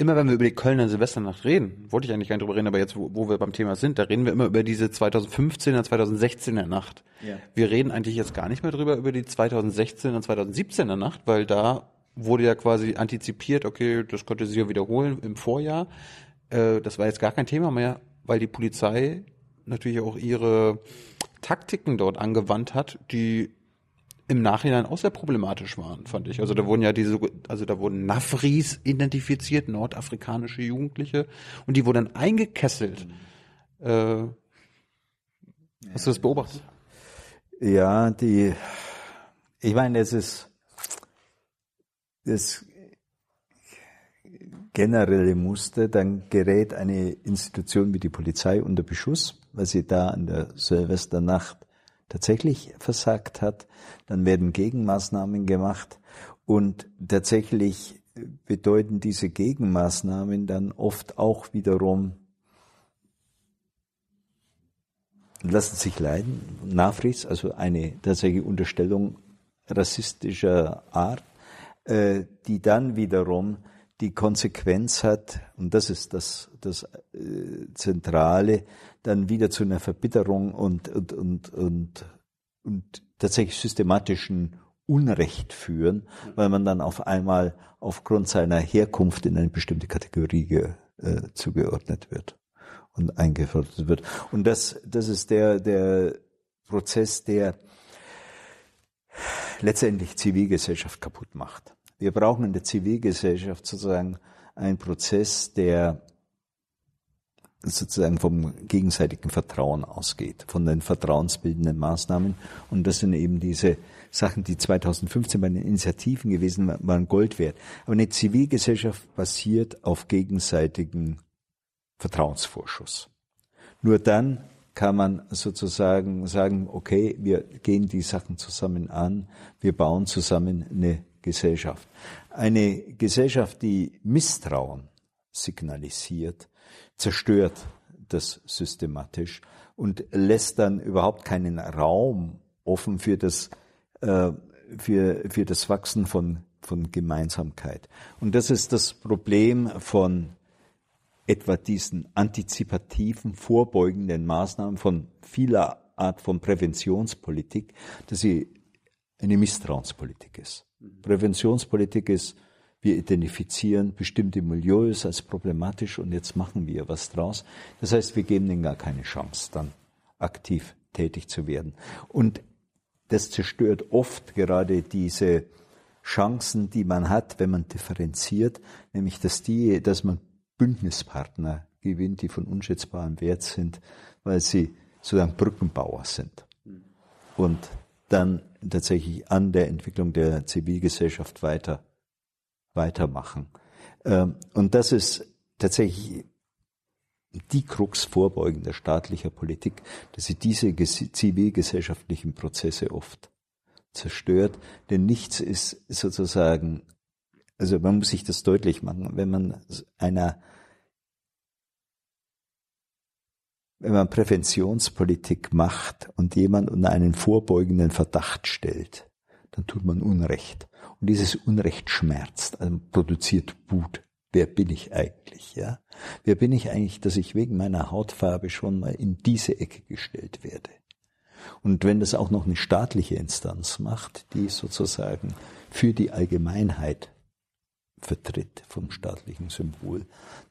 immer wenn wir über die Kölner Silvesternacht reden, wollte ich eigentlich gar nicht drüber reden, aber jetzt, wo, wo wir beim Thema sind, da reden wir immer über diese 2015er, 2016er Nacht. Ja. Wir reden eigentlich jetzt gar nicht mehr drüber, über die 2016er, 2017er Nacht, weil da wurde ja quasi antizipiert, okay, das könnte sich ja wiederholen im Vorjahr. Äh, das war jetzt gar kein Thema mehr, weil die Polizei natürlich auch ihre Taktiken dort angewandt hat, die im Nachhinein auch sehr problematisch waren, fand ich. Also da wurden ja diese, also da wurden Nafris identifiziert, nordafrikanische Jugendliche, und die wurden eingekesselt. Äh, hast du das beobachtet? Ja, die, ich meine, es ist das generelle Muster, dann gerät eine Institution wie die Polizei unter Beschuss, weil sie da an der Silvesternacht tatsächlich versagt hat. Dann werden Gegenmaßnahmen gemacht und tatsächlich bedeuten diese Gegenmaßnahmen dann oft auch wiederum lassen sich leiden, Nafris, also eine tatsächliche Unterstellung rassistischer Art, äh, die dann wiederum die Konsequenz hat, und das ist das, das äh, Zentrale, dann wieder zu einer Verbitterung und, und, und, und, und tatsächlich systematischen Unrecht führen, weil man dann auf einmal aufgrund seiner Herkunft in eine bestimmte Kategorie äh, zugeordnet wird und eingefordert wird. Und das, das ist der, der Prozess, der letztendlich Zivilgesellschaft kaputt macht. Wir brauchen in der Zivilgesellschaft sozusagen einen Prozess, der sozusagen vom gegenseitigen Vertrauen ausgeht, von den vertrauensbildenden Maßnahmen. Und das sind eben diese Sachen, die 2015 bei den Initiativen gewesen waren, Gold wert. Aber eine Zivilgesellschaft basiert auf gegenseitigen Vertrauensvorschuss. Nur dann kann man sozusagen sagen, okay, wir gehen die Sachen zusammen an, wir bauen zusammen eine Gesellschaft. Eine Gesellschaft, die Misstrauen signalisiert, zerstört das systematisch und lässt dann überhaupt keinen Raum offen für das, äh, für, für das Wachsen von, von Gemeinsamkeit. Und das ist das Problem von etwa diesen antizipativen, vorbeugenden Maßnahmen von vieler Art von Präventionspolitik, dass sie eine Misstrauenspolitik ist. Präventionspolitik ist, wir identifizieren bestimmte Milieus als problematisch und jetzt machen wir was draus. Das heißt, wir geben denen gar keine Chance, dann aktiv tätig zu werden. Und das zerstört oft gerade diese Chancen, die man hat, wenn man differenziert, nämlich dass die, dass man Bündnispartner gewinnt, die von unschätzbarem Wert sind, weil sie sozusagen Brückenbauer sind und dann tatsächlich an der Entwicklung der Zivilgesellschaft weiter weitermachen. Ähm, und das ist tatsächlich die Krux vorbeugender staatlicher Politik, dass sie diese zivilgesellschaftlichen Prozesse oft zerstört, denn nichts ist sozusagen, also man muss sich das deutlich machen, wenn man einer wenn man Präventionspolitik macht und jemand unter einen vorbeugenden Verdacht stellt, dann tut man Unrecht. Und dieses Unrecht schmerzt, also produziert Wut. Wer bin ich eigentlich, ja? Wer bin ich eigentlich, dass ich wegen meiner Hautfarbe schon mal in diese Ecke gestellt werde? Und wenn das auch noch eine staatliche Instanz macht, die sozusagen für die Allgemeinheit vertritt vom staatlichen Symbol,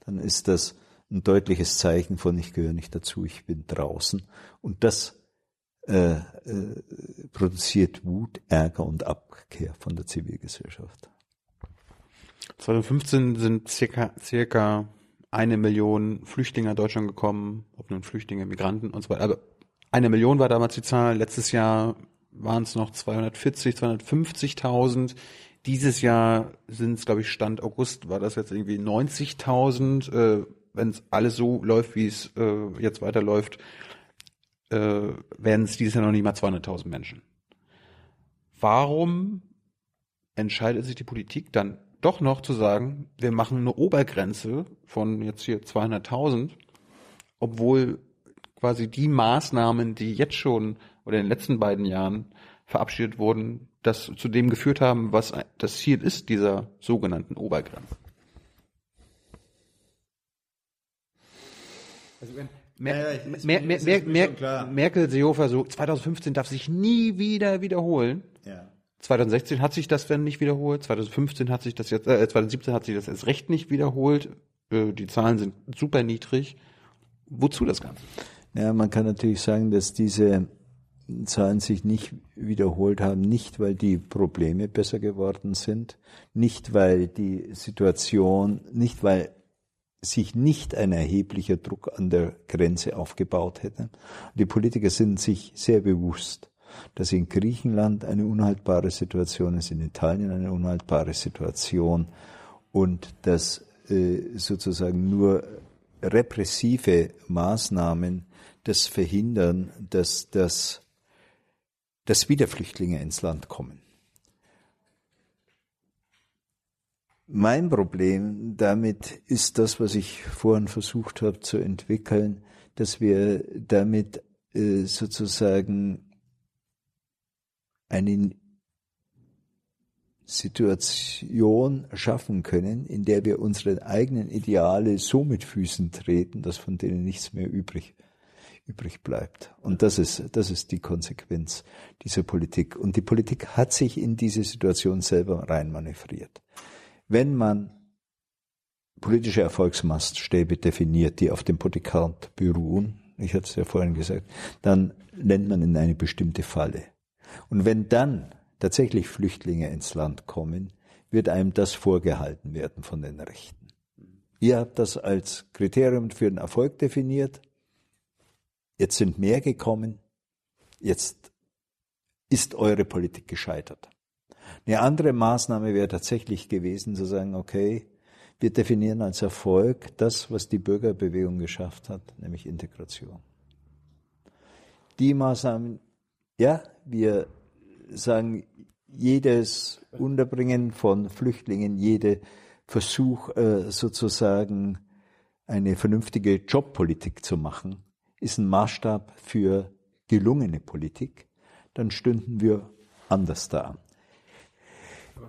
dann ist das ein deutliches Zeichen von ich gehöre nicht dazu, ich bin draußen. Und das äh, äh, produziert Wut, Ärger und Abkehr von der Zivilgesellschaft. 2015 sind circa, circa eine Million Flüchtlinge nach Deutschland gekommen, ob nun Flüchtlinge, Migranten und so weiter. Aber eine Million war damals die Zahl. Letztes Jahr waren es noch 240, 250.000. Dieses Jahr sind es, glaube ich, Stand August war das jetzt irgendwie 90.000. Äh, Wenn es alles so läuft, wie es äh, jetzt weiterläuft, äh, werden es dieses Jahr noch nicht mal 200.000 Menschen. Warum entscheidet sich die Politik dann doch noch zu sagen, wir machen eine Obergrenze von jetzt hier 200.000, obwohl quasi die Maßnahmen, die jetzt schon oder in den letzten beiden Jahren verabschiedet wurden, das zu dem geführt haben, was das Ziel ist dieser sogenannten Obergrenze. Also wenn Mer ja, Mer Mer Mer Merkel, Seehofer, so 2015 darf sich nie wieder wiederholen. Ja. 2016 hat sich das wenn nicht wiederholt, 2015 hat sich das jetzt, äh, 2017 hat sich das erst recht nicht wiederholt. Äh, die Zahlen sind super niedrig. Wozu das Ganze? Ja, man kann natürlich sagen, dass diese Zahlen sich nicht wiederholt haben, nicht weil die Probleme besser geworden sind, nicht weil die Situation, nicht weil sich nicht ein erheblicher Druck an der Grenze aufgebaut hätte. Die Politiker sind sich sehr bewusst, dass in Griechenland eine unhaltbare Situation ist, in Italien eine unhaltbare Situation und dass äh, sozusagen nur repressive Maßnahmen das verhindern, dass, dass, dass wieder Flüchtlinge ins Land kommen. Mein Problem damit ist das, was ich vorhin versucht habe zu entwickeln, dass wir damit äh, sozusagen eine Situation schaffen können, in der wir unsere eigenen Ideale so mit Füßen treten, dass von denen nichts mehr übrig, übrig bleibt. Und das ist, das ist die Konsequenz dieser Politik. Und die Politik hat sich in diese Situation selber reinmanövriert. Wenn man politische Erfolgsmaßstäbe definiert, die auf dem Podikant beruhen, ich hatte es ja vorhin gesagt, dann nennt man in eine bestimmte Falle. Und wenn dann tatsächlich Flüchtlinge ins Land kommen, wird einem das vorgehalten werden von den Rechten. Ihr habt das als Kriterium für den Erfolg definiert. Jetzt sind mehr gekommen. Jetzt ist eure Politik gescheitert. Eine andere Maßnahme wäre tatsächlich gewesen zu sagen, okay, wir definieren als Erfolg das, was die Bürgerbewegung geschafft hat, nämlich Integration. Die Maßnahmen, ja, wir sagen, jedes Unterbringen von Flüchtlingen, jede Versuch äh, sozusagen eine vernünftige Jobpolitik zu machen, ist ein Maßstab für gelungene Politik, dann stünden wir anders da.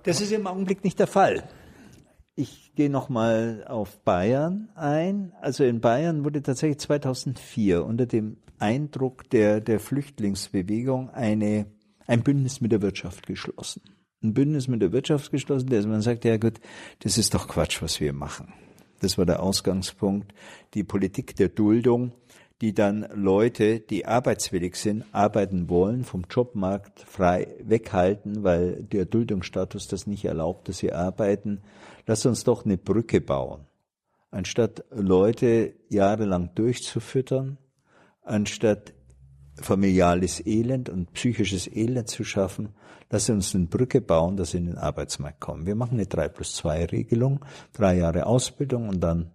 Das ist im Augenblick nicht der Fall. Ich gehe nochmal auf Bayern ein. Also in Bayern wurde tatsächlich 2004 unter dem Eindruck der, der Flüchtlingsbewegung eine, ein Bündnis mit der Wirtschaft geschlossen. Ein Bündnis mit der Wirtschaft geschlossen, der man sagt, ja gut, das ist doch Quatsch, was wir machen. Das war der Ausgangspunkt. Die Politik der Duldung, die dann Leute, die arbeitswillig sind, arbeiten wollen, vom Jobmarkt frei weghalten, weil der Duldungsstatus das nicht erlaubt, dass sie arbeiten. Lass uns doch eine Brücke bauen. Anstatt Leute jahrelang durchzufüttern, anstatt familiales Elend und psychisches Elend zu schaffen, lass uns eine Brücke bauen, dass sie in den Arbeitsmarkt kommen. Wir machen eine 3 plus 2 Regelung, drei Jahre Ausbildung und dann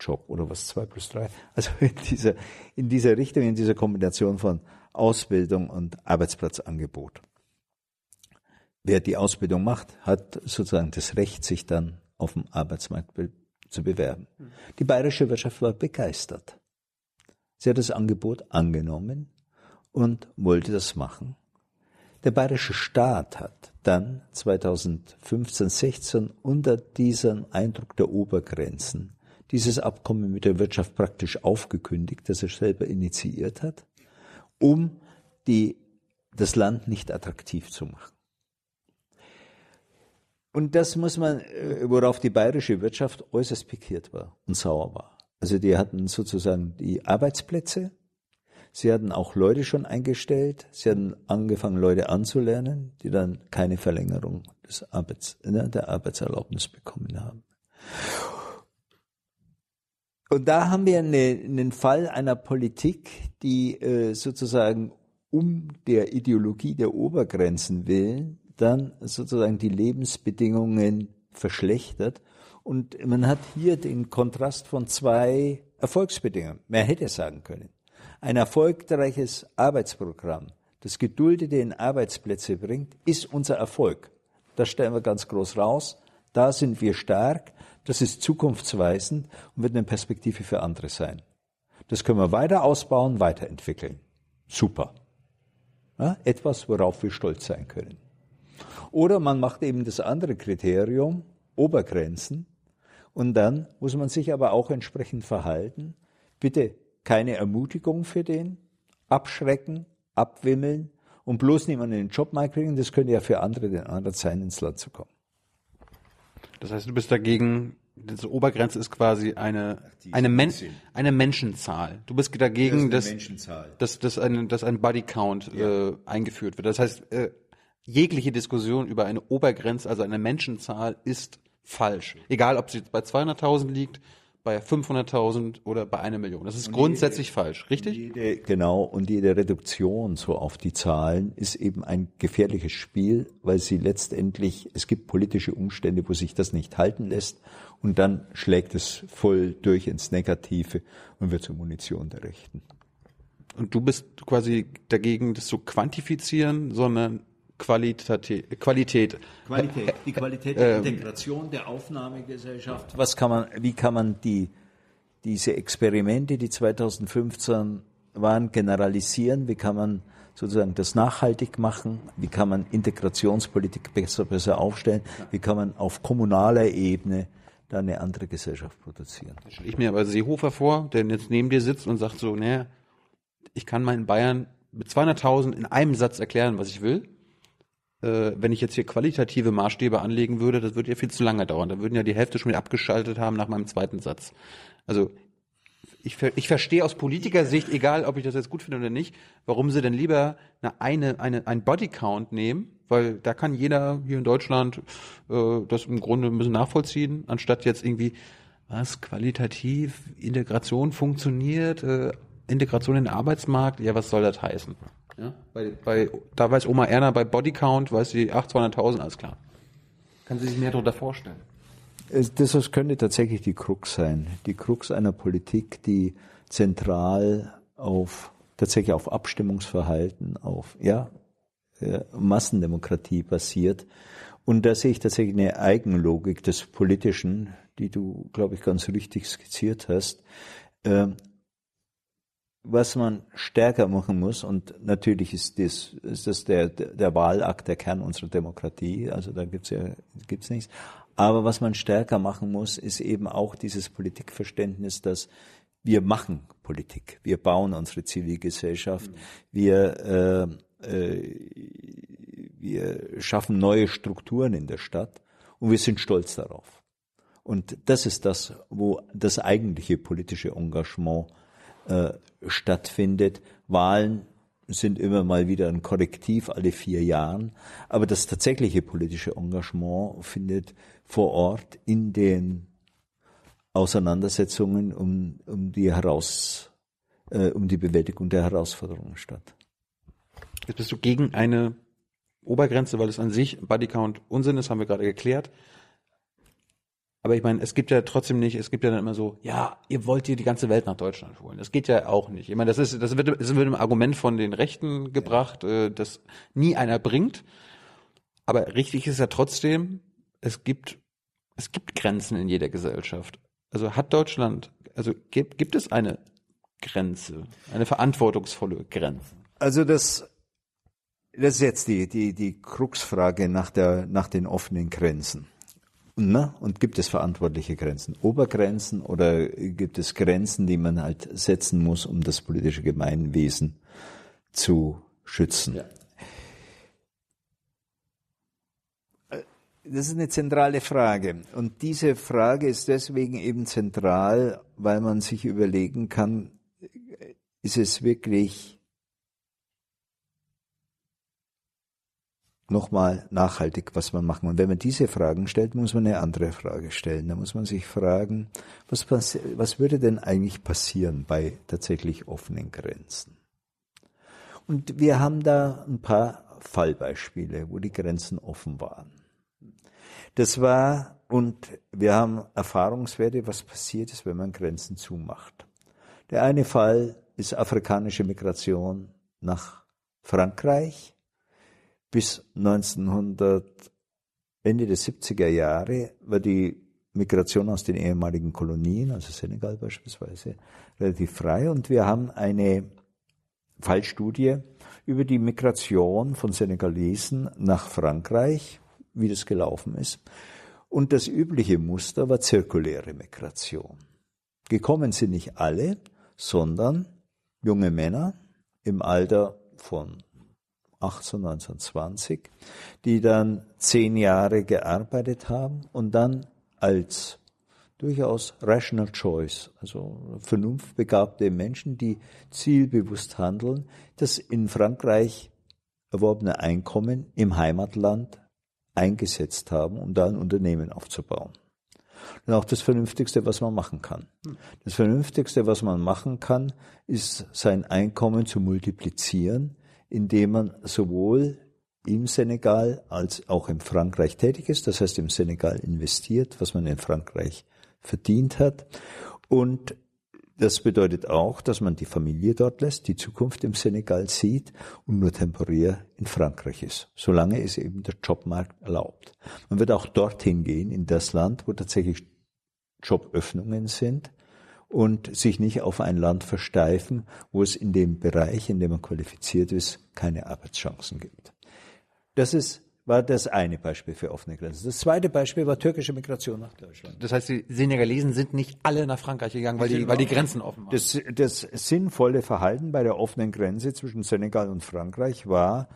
Job oder was 2 plus 3. Also in dieser, in dieser Richtung, in dieser Kombination von Ausbildung und Arbeitsplatzangebot. Wer die Ausbildung macht, hat sozusagen das Recht, sich dann auf dem Arbeitsmarkt be zu bewerben. Die bayerische Wirtschaft war begeistert. Sie hat das Angebot angenommen und wollte das machen. Der bayerische Staat hat dann 2015, 16 unter diesem Eindruck der Obergrenzen dieses Abkommen mit der Wirtschaft praktisch aufgekündigt, das er selber initiiert hat, um die, das Land nicht attraktiv zu machen. Und das muss man, äh, worauf die bayerische Wirtschaft äußerst pikiert war und sauer war. Also die hatten sozusagen die Arbeitsplätze, sie hatten auch Leute schon eingestellt, sie hatten angefangen, Leute anzulernen, die dann keine Verlängerung des Arbeits, ne, der Arbeitserlaubnis bekommen haben. Und da haben wir eine, einen Fall einer Politik, die äh, sozusagen um der Ideologie der Obergrenzen willen dann sozusagen die Lebensbedingungen verschlechtert. Und man hat hier den Kontrast von zwei Erfolgsbedingungen. Man hätte sagen können. Ein erfolgreiches Arbeitsprogramm, das Geduldete in Arbeitsplätze bringt, ist unser Erfolg. Das stellen wir ganz groß raus. Da sind wir stark. Das ist zukunftsweisend und wird eine Perspektive für andere sein. Das können wir weiter ausbauen, weiterentwickeln. Super. Ja, etwas, worauf wir stolz sein können. Oder man macht eben das andere Kriterium, Obergrenzen, und dann muss man sich aber auch entsprechend verhalten. Bitte keine Ermutigung für den, abschrecken, abwimmeln und bloß niemanden in den Job mal kriegen. Das könnte ja für andere den Ansatz sein, ins Land zu kommen. Das heißt, du bist dagegen, diese Obergrenze ist quasi eine, eine, Men eine Menschenzahl. Du bist dagegen, das dass, dass, dass, ein, dass ein Bodycount ja. äh, eingeführt wird. Das heißt, äh, jegliche Diskussion über eine Obergrenze, also eine Menschenzahl, ist falsch. Egal, ob sie bei 200.000 liegt, bei 500.000 oder bei einer Million. Das ist und grundsätzlich jede, falsch, richtig? Jede, genau, und jede Reduktion so auf die Zahlen ist eben ein gefährliches Spiel, weil sie letztendlich, es gibt politische Umstände, wo sich das nicht halten lässt und dann schlägt es voll durch ins Negative und wird zur Munition der Rechten. Und du bist quasi dagegen, das zu quantifizieren, sondern Qualität, Qualität. Qualität, die Qualität der ähm, Integration der Aufnahmegesellschaft. Was kann man, wie kann man die, diese Experimente, die 2015 waren, generalisieren? Wie kann man sozusagen das nachhaltig machen? Wie kann man Integrationspolitik besser, besser aufstellen? Wie kann man auf kommunaler Ebene da eine andere Gesellschaft produzieren? Da stelle ich mir aber Seehofer vor, der jetzt neben dir sitzt und sagt so, naja, ich kann meinen Bayern mit 200.000 in einem Satz erklären, was ich will äh, wenn ich jetzt hier qualitative Maßstäbe anlegen würde, das würde ja viel zu lange dauern. Da würden ja die Hälfte schon wieder abgeschaltet haben nach meinem zweiten Satz. Also ich, ich verstehe aus Politikersicht, egal ob ich das jetzt gut finde oder nicht, warum sie denn lieber eine, eine, eine, ein Bodycount nehmen, weil da kann jeder hier in Deutschland äh, das im Grunde ein bisschen nachvollziehen, anstatt jetzt irgendwie, was, qualitativ, Integration funktioniert, äh, Integration in den Arbeitsmarkt, ja, was soll das heißen? Ja? Bei, bei, da weiß Oma Erna bei Bodycount, weiß sie 800.000, alles klar. Kann sie sich mehr darunter vorstellen? Das könnte tatsächlich die Krux sein. Die Krux einer Politik, die zentral auf, tatsächlich auf Abstimmungsverhalten, auf, ja, äh, Massendemokratie basiert. Und da sehe ich tatsächlich eine Eigenlogik des Politischen, die du, glaube ich, ganz richtig skizziert hast. Was man stärker machen muss, und natürlich ist das, ist das der, der Wahlakt der Kern unserer Demokratie, also da gibt's ja gibt's nichts. Aber was man stärker machen muss, ist eben auch dieses Politikverständnis, dass wir machen Politik, wir bauen unsere Zivilgesellschaft, wir, äh, äh, wir schaffen neue Strukturen in der Stadt und wir sind stolz darauf. Und das ist das, wo das eigentliche politische Engagement äh, stattfindet. Wahlen sind immer mal wieder ein Korrektiv alle vier Jahren, aber das tatsächliche politische Engagement findet vor Ort in den Auseinandersetzungen um, um die heraus, äh, um die Bewältigung der Herausforderungen statt. Jetzt bist du gegen eine Obergrenze, weil es an sich Bodycount Unsinn ist, haben wir gerade geklärt. Aber ich meine, es gibt ja trotzdem nicht, es gibt ja dann immer so, ja, ihr wollt hier die ganze Welt nach Deutschland holen. Das geht ja auch nicht. Ich meine, das ist, das wird, das wird ein Argument von den Rechten gebracht, äh, das nie einer bringt. Aber richtig ist ja trotzdem, es gibt, es gibt Grenzen in jeder Gesellschaft. Also hat Deutschland, also gibt, gibt es eine Grenze, eine verantwortungsvolle Grenze? Also das, das ist jetzt die, die, die Kruxfrage nach der, nach den offenen Grenzen. Na, und gibt es verantwortliche Grenzen? Obergrenzen oder gibt es Grenzen, die man halt setzen muss, um das politische Gemeinwesen zu schützen? Ja. Das ist eine zentrale Frage. Und diese Frage ist deswegen eben zentral, weil man sich überlegen kann, ist es wirklich nochmal nachhaltig, was man machen. Und wenn man diese Fragen stellt, muss man eine andere Frage stellen. Da muss man sich fragen, was, was würde denn eigentlich passieren bei tatsächlich offenen Grenzen? Und wir haben da ein paar Fallbeispiele, wo die Grenzen offen waren. Das war, und wir haben Erfahrungswerte, was passiert ist, wenn man Grenzen zumacht. Der eine Fall ist afrikanische Migration nach Frankreich bis 1900, Ende der 70er Jahre war die Migration aus den ehemaligen Kolonien, also Senegal beispielsweise, relativ frei. Und wir haben eine Fallstudie über die Migration von Senegalesen nach Frankreich, wie das gelaufen ist. Und das übliche Muster war zirkuläre Migration. Gekommen sind nicht alle, sondern junge Männer im Alter von 18, 1920, die dann zehn Jahre gearbeitet haben und dann als durchaus rational choice, also vernunftbegabte Menschen, die zielbewusst handeln, das in Frankreich erworbene Einkommen im Heimatland eingesetzt haben, um da ein Unternehmen aufzubauen. Und auch das Vernünftigste, was man machen kann. Das Vernünftigste, was man machen kann, ist sein Einkommen zu multiplizieren, indem man sowohl im Senegal als auch in Frankreich tätig ist, das heißt im Senegal investiert, was man in Frankreich verdient hat. Und das bedeutet auch, dass man die Familie dort lässt, die Zukunft im Senegal sieht und nur temporär in Frankreich ist, solange es eben der Jobmarkt erlaubt. Man wird auch dorthin gehen, in das Land, wo tatsächlich Joböffnungen sind und sich nicht auf ein Land versteifen, wo es in dem Bereich, in dem man qualifiziert ist, keine Arbeitschancen gibt. Das ist war das eine Beispiel für offene Grenzen. Das zweite Beispiel war türkische Migration nach Deutschland. Das heißt, die Senegalesen sind nicht alle nach Frankreich gegangen, weil die, weil die Grenzen offen waren. Das, das sinnvolle Verhalten bei der offenen Grenze zwischen Senegal und Frankreich war,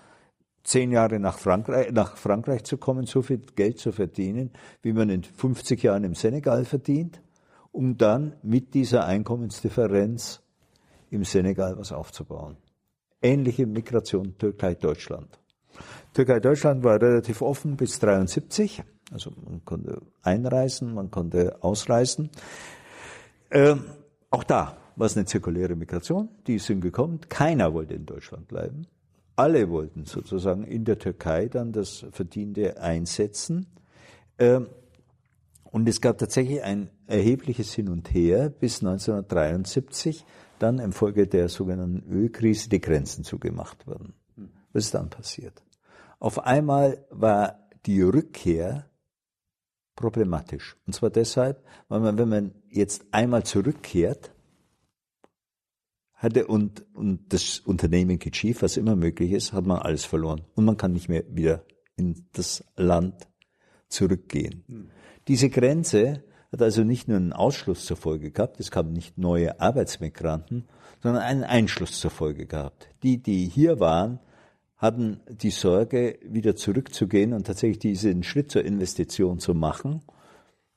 zehn Jahre nach Frankreich, nach Frankreich zu kommen, so viel Geld zu verdienen, wie man in 50 Jahren im Senegal verdient um dann mit dieser Einkommensdifferenz im Senegal was aufzubauen. Ähnliche Migration Türkei-Deutschland. Türkei-Deutschland war relativ offen bis 73, also man konnte einreisen, man konnte ausreisen. Ähm, auch da war es eine zirkuläre Migration, die sind gekommen. Keiner wollte in Deutschland bleiben. Alle wollten sozusagen in der Türkei dann das Verdiente einsetzen. Ähm, und es gab tatsächlich ein erhebliches Hin und Her bis 1973, dann infolge der sogenannten Ölkrise die Grenzen zugemacht wurden. Was ist dann passiert? Auf einmal war die Rückkehr problematisch. Und zwar deshalb, weil man, wenn man jetzt einmal zurückkehrt, hatte und, und das Unternehmen geht schief, was immer möglich ist, hat man alles verloren. Und man kann nicht mehr wieder in das Land zurückgehen. Hm. Diese Grenze hat also nicht nur einen Ausschluss zur Folge gehabt, es kamen nicht neue Arbeitsmigranten, sondern einen Einschluss zur Folge gehabt. Die, die hier waren, hatten die Sorge, wieder zurückzugehen und tatsächlich diesen Schritt zur Investition zu machen,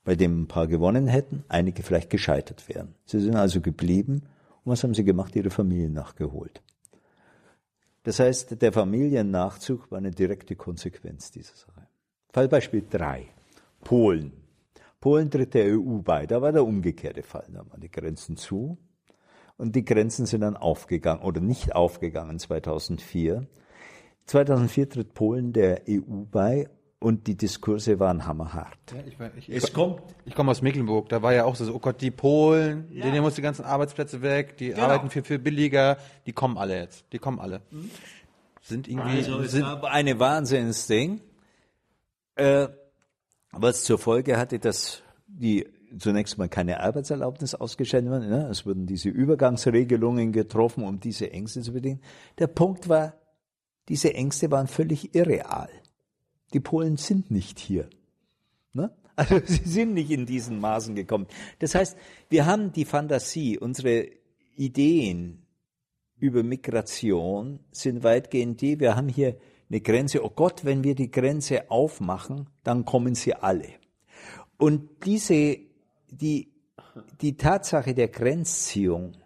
bei dem ein paar gewonnen hätten, einige vielleicht gescheitert wären. Sie sind also geblieben Und was haben sie gemacht? Ihre Familien nachgeholt. Das heißt, der Familiennachzug war eine direkte Konsequenz dieser Sache. Fallbeispiel 3. Polen. Polen tritt der EU bei. Da war der umgekehrte Fall. Da waren die Grenzen zu und die Grenzen sind dann aufgegangen oder nicht aufgegangen 2004. 2004 tritt Polen der EU bei und die Diskurse waren hammerhart. Ja, ich, ich, ich, es kommt. Ich komme aus Mecklenburg, da war ja auch so, oh Gott, die Polen, ja. denen muss die ganzen Arbeitsplätze weg, die genau. arbeiten viel, viel billiger, die kommen alle jetzt, die kommen alle. Mhm. Sind irgendwie. Also es sind eine Wahnsinnsding, äh, was zur Folge hatte, dass die zunächst mal keine Arbeitserlaubnis ausgestellt wurden. Ne? Es wurden diese Übergangsregelungen getroffen, um diese Ängste zu bedingen. Der Punkt war, diese Ängste waren völlig irreal. Die Polen sind nicht hier. Ne? Also sie sind nicht in diesen Maßen gekommen. Das heißt, wir haben die Fantasie, unsere Ideen über Migration sind weitgehend die, wir haben hier eine Grenze, oh Gott, wenn wir die Grenze aufmachen, dann kommen sie alle. Und diese, die, die Tatsache der Grenzziehung,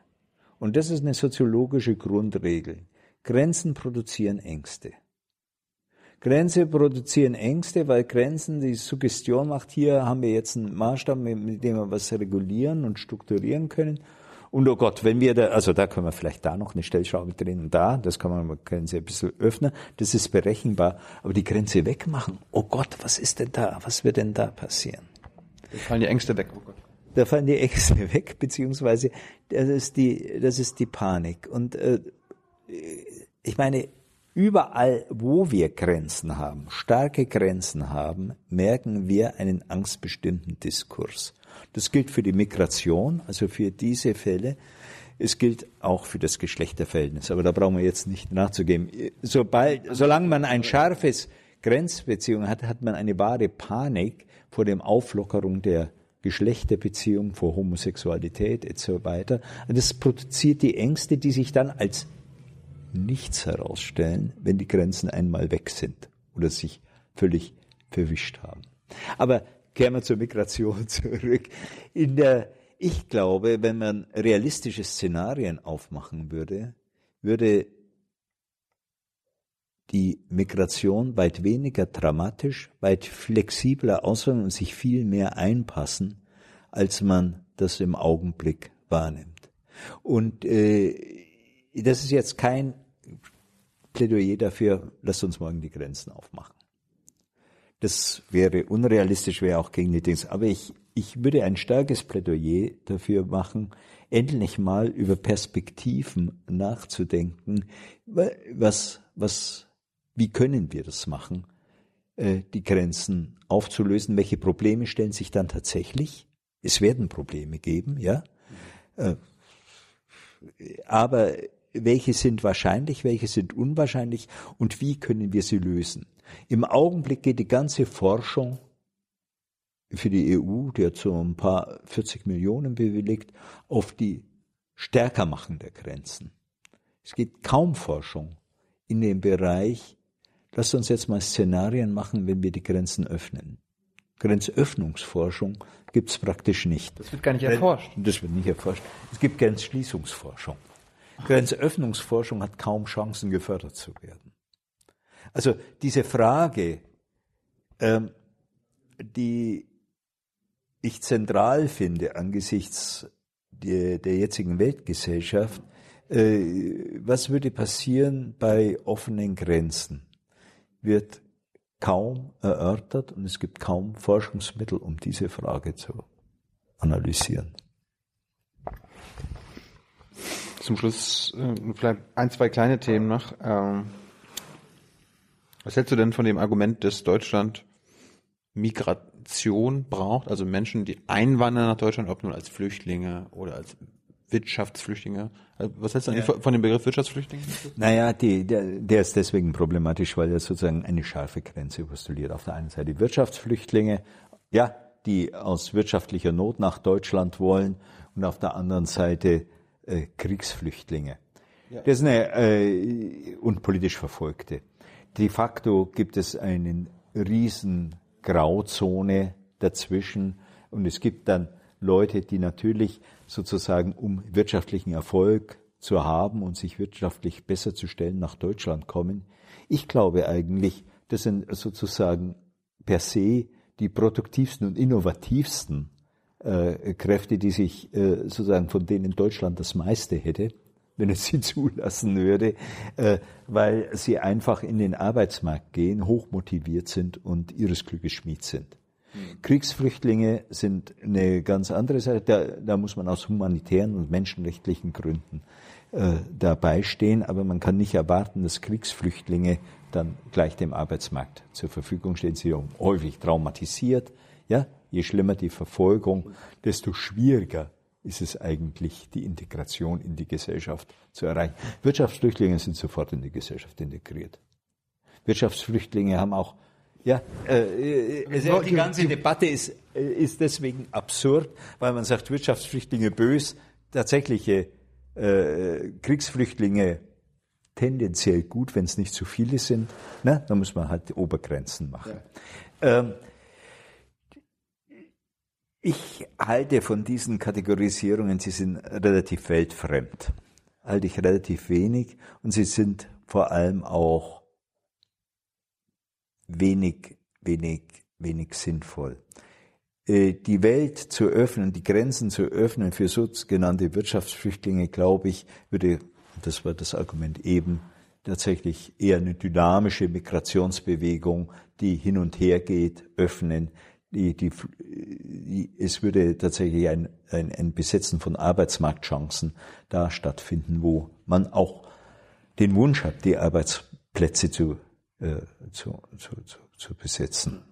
und das ist eine soziologische Grundregel, Grenzen produzieren Ängste. Grenze produzieren Ängste, weil Grenzen die Suggestion macht, hier haben wir jetzt einen Maßstab, mit dem wir was regulieren und strukturieren können. Und oh Gott, wenn wir da, also da können wir vielleicht da noch eine Stellschraube drehen und da, das kann man Grenze ein bisschen öffnen, das ist berechenbar, aber die Grenze wegmachen, oh Gott, was ist denn da, was wird denn da passieren? Da fallen die Ängste weg, oh Gott. Da fallen die Ängste weg, beziehungsweise das ist die, das ist die Panik. Und äh, ich meine, Überall, wo wir Grenzen haben, starke Grenzen haben, merken wir einen angstbestimmten Diskurs. Das gilt für die Migration, also für diese Fälle. Es gilt auch für das Geschlechterverhältnis, aber da brauchen wir jetzt nicht nachzugeben. Sobald, solange man ein scharfes Grenzbeziehung hat, hat man eine wahre Panik vor dem Auflockerung der Geschlechterbeziehung, vor Homosexualität etc. Das produziert die Ängste, die sich dann als nichts herausstellen, wenn die Grenzen einmal weg sind oder sich völlig verwischt haben. Aber kehren wir zur Migration zurück. In der, ich glaube, wenn man realistische Szenarien aufmachen würde, würde die Migration weit weniger dramatisch, weit flexibler auswirken und sich viel mehr einpassen, als man das im Augenblick wahrnimmt. Und äh, das ist jetzt kein Plädoyer dafür, lasst uns morgen die Grenzen aufmachen. Das wäre unrealistisch, wäre auch gegen die Dings. Aber ich, ich würde ein starkes Plädoyer dafür machen, endlich mal über Perspektiven nachzudenken. Was, was, wie können wir das machen, äh, die Grenzen aufzulösen? Welche Probleme stellen sich dann tatsächlich? Es werden Probleme geben, ja. Äh, aber welche sind wahrscheinlich, welche sind unwahrscheinlich und wie können wir sie lösen. Im Augenblick geht die ganze Forschung für die EU, die hat so ein paar 40 Millionen bewilligt, auf die Stärkermachen der Grenzen. Es gibt kaum Forschung in dem Bereich, lasst uns jetzt mal Szenarien machen, wenn wir die Grenzen öffnen. Grenzöffnungsforschung gibt es praktisch nicht. Das wird gar nicht erforscht. Das wird nicht erforscht. Es gibt Grenzschließungsforschung. Grenzöffnungsforschung hat kaum Chancen, gefördert zu werden. Also diese Frage, ähm, die ich zentral finde angesichts der, der jetzigen Weltgesellschaft, äh, was würde passieren bei offenen Grenzen, wird kaum erörtert und es gibt kaum Forschungsmittel, um diese Frage zu analysieren zum Schluss äh, vielleicht ein, zwei kleine Themen noch. Ähm, was hältst du denn von dem Argument, dass Deutschland Migration braucht, also Menschen, die einwandern nach Deutschland, ob nun als Flüchtlinge oder als Wirtschaftsflüchtlinge. Also, was hältst du eigentlich von dem Begriff Wirtschaftsflüchtling? Naja, die, der, der ist deswegen problematisch, weil er sozusagen eine scharfe Grenze postuliert. Auf der einen Seite Wirtschaftsflüchtlinge, ja, die aus wirtschaftlicher Not nach Deutschland wollen und auf der anderen Seite äh, Kriegsflüchtlinge. Ja. Das ist eine, äh, und politisch Verfolgte. De facto gibt es eine riesen Grauzone dazwischen und es gibt dann Leute, die natürlich sozusagen, um wirtschaftlichen Erfolg zu haben und sich wirtschaftlich besser zu stellen, nach Deutschland kommen. Ich glaube eigentlich, das sind sozusagen per se die produktivsten und innovativsten äh, Kräfte, die sich äh, sozusagen von denen Deutschland das meiste hätte, wenn es sie zulassen würde, äh, weil sie einfach in den Arbeitsmarkt gehen, hochmotiviert sind und ihres Glückes Schmied sind. Mhm. Kriegsflüchtlinge sind eine ganz andere Sache. Da, da muss man aus humanitären und menschenrechtlichen Gründen äh, dabei stehen, aber man kann nicht erwarten, dass Kriegsflüchtlinge dann gleich dem Arbeitsmarkt zur Verfügung stehen. Sie sind häufig traumatisiert. Ja, je schlimmer die Verfolgung, desto schwieriger ist es eigentlich, die Integration in die Gesellschaft zu erreichen. Wirtschaftsflüchtlinge sind sofort in die Gesellschaft integriert. Wirtschaftsflüchtlinge haben auch ja, äh, äh, die ganze Debatte ist, äh, ist deswegen absurd, weil man sagt, Wirtschaftsflüchtlinge bös, tatsächliche äh, Kriegsflüchtlinge tendenziell gut, wenn es nicht zu viele sind. Ne? Da muss man halt Obergrenzen machen. Ja. Ähm, ich halte von diesen Kategorisierungen, sie sind relativ weltfremd. Halte ich relativ wenig und sie sind vor allem auch wenig, wenig, wenig sinnvoll. Äh, die Welt zu öffnen, die Grenzen zu öffnen für sogenannte Wirtschaftsflüchtlinge, glaube ich, würde, das war das Argument eben, tatsächlich eher eine dynamische Migrationsbewegung, die hin und her geht, öffnen. Die, die, die, es würde tatsächlich ein, ein, ein Besetzen von Arbeitsmarktchancen da stattfinden, wo man auch den Wunsch hat, die Arbeitsplätze zu, äh, zu, zu, zu, zu besetzen.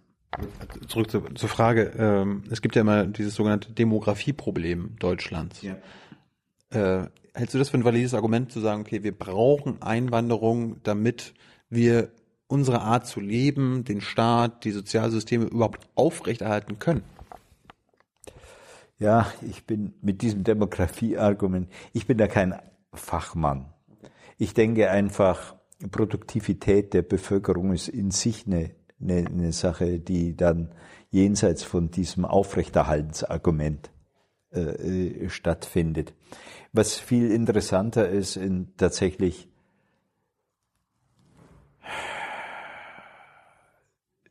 Zurück zur, zur Frage. Ähm, es gibt ja immer dieses sogenannte Demografieproblem Deutschlands. Ja. Äh, hältst du das für ein valides Argument zu sagen, okay, wir brauchen Einwanderung, damit wir unsere Art zu leben, den Staat, die Sozialsysteme überhaupt aufrechterhalten können? Ja, ich bin mit diesem Demografieargument, ich bin da kein Fachmann. Ich denke einfach, Produktivität der Bevölkerung ist in sich eine eine, eine Sache, die dann jenseits von diesem Aufrechterhaltensargument äh, äh, stattfindet. Was viel interessanter ist, in tatsächlich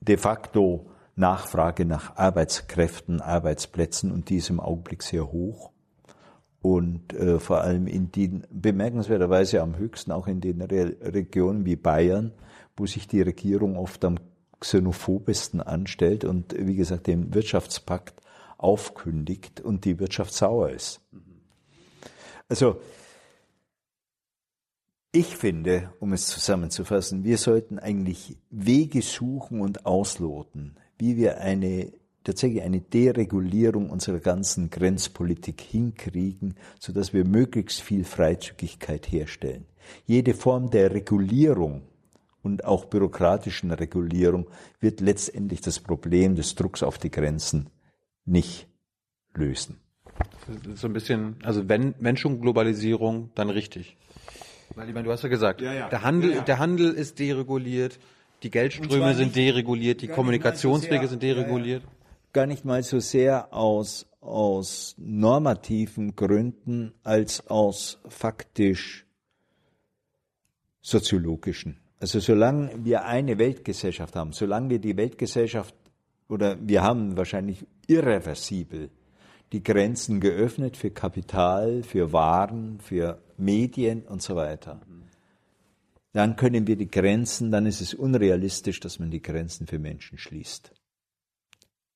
de facto Nachfrage nach Arbeitskräften, Arbeitsplätzen und die ist im Augenblick sehr hoch. Und äh, vor allem in den, bemerkenswerterweise am höchsten auch in den Re Regionen wie Bayern, wo sich die Regierung oft am xenophobesten anstellt und wie gesagt den Wirtschaftspakt aufkündigt und die Wirtschaft sauer ist. Also ich finde, um es zusammenzufassen, wir sollten eigentlich Wege suchen und ausloten, wie wir eine tatsächlich eine Deregulierung unserer ganzen Grenzpolitik hinkriegen, so dass wir möglichst viel Freizügigkeit herstellen. Jede Form der Regulierung und auch bürokratischen Regulierung wird letztendlich das Problem des Drucks auf die Grenzen nicht lösen. So ein bisschen, also wenn, wenn schon Globalisierung, dann richtig. Weil ich meine, du hast ja gesagt, ja, ja. Der, Handel, ja, der Handel ist dereguliert, die Geldströme sind dereguliert, die Kommunikationswege so sind dereguliert. Gar nicht mal so sehr aus, aus normativen Gründen als aus faktisch soziologischen. Also solange wir eine Weltgesellschaft haben, solange wir die Weltgesellschaft oder wir haben wahrscheinlich irreversibel die Grenzen geöffnet für Kapital, für Waren, für Medien und so weiter. Dann können wir die Grenzen, dann ist es unrealistisch, dass man die Grenzen für Menschen schließt.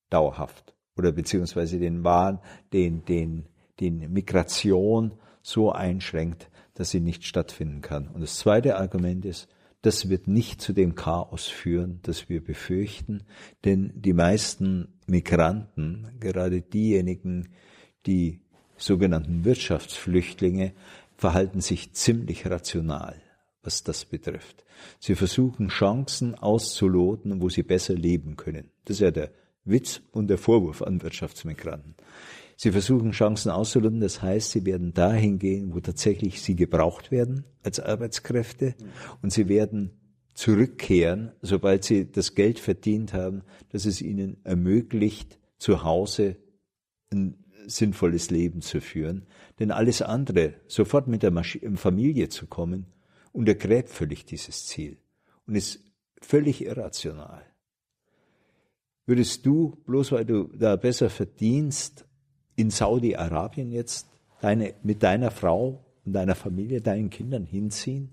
Dauerhaft. Oder beziehungsweise den Waren, den, den, den Migration so einschränkt, dass sie nicht stattfinden kann. Und das zweite Argument ist, das wird nicht zu dem Chaos führen, das wir befürchten, denn die meisten Migranten, gerade diejenigen, die sogenannten Wirtschaftsflüchtlinge, verhalten sich ziemlich rational, was das betrifft. Sie versuchen Chancen auszuloten, wo sie besser leben können. Das ist ja der Witz und der Vorwurf an Wirtschaftsmigranten. Sie versuchen Chancen auszuloten, das heißt, sie werden dahin gehen, wo tatsächlich sie gebraucht werden als Arbeitskräfte und sie werden zurückkehren, sobald sie das Geld verdient haben, dass es ihnen ermöglicht, zu Hause ein sinnvolles Leben zu führen. Denn alles andere, sofort mit der Masch Familie zu kommen, untergräbt völlig dieses Ziel und ist völlig irrational. Würdest du, bloß weil du da besser verdienst, in Saudi-Arabien jetzt deine, mit deiner Frau und deiner Familie, deinen Kindern hinziehen?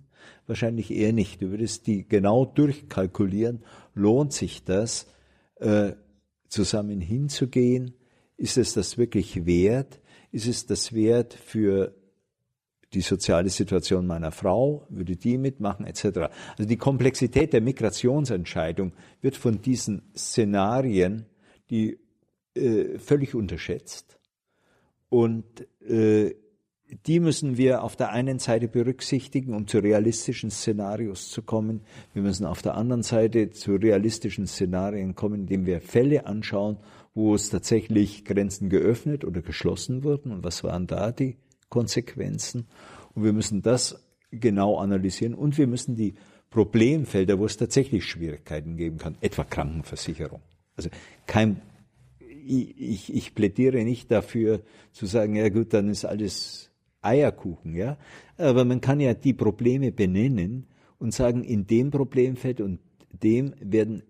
Wahrscheinlich eher nicht. Du würdest die genau durchkalkulieren, lohnt sich das, äh, zusammen hinzugehen? Ist es das wirklich wert? Ist es das wert für die soziale Situation meiner Frau? Würde die mitmachen, etc. Also die Komplexität der Migrationsentscheidung wird von diesen Szenarien, die äh, völlig unterschätzt. Und äh, die müssen wir auf der einen Seite berücksichtigen, um zu realistischen Szenarios zu kommen. Wir müssen auf der anderen Seite zu realistischen Szenarien kommen, indem wir Fälle anschauen, wo es tatsächlich Grenzen geöffnet oder geschlossen wurden und was waren da die Konsequenzen. Und wir müssen das genau analysieren und wir müssen die Problemfelder, wo es tatsächlich Schwierigkeiten geben kann, etwa Krankenversicherung. Also kein, ich, ich plädiere nicht dafür zu sagen, ja gut, dann ist alles Eierkuchen, ja. Aber man kann ja die Probleme benennen und sagen, in dem Problemfeld und dem werden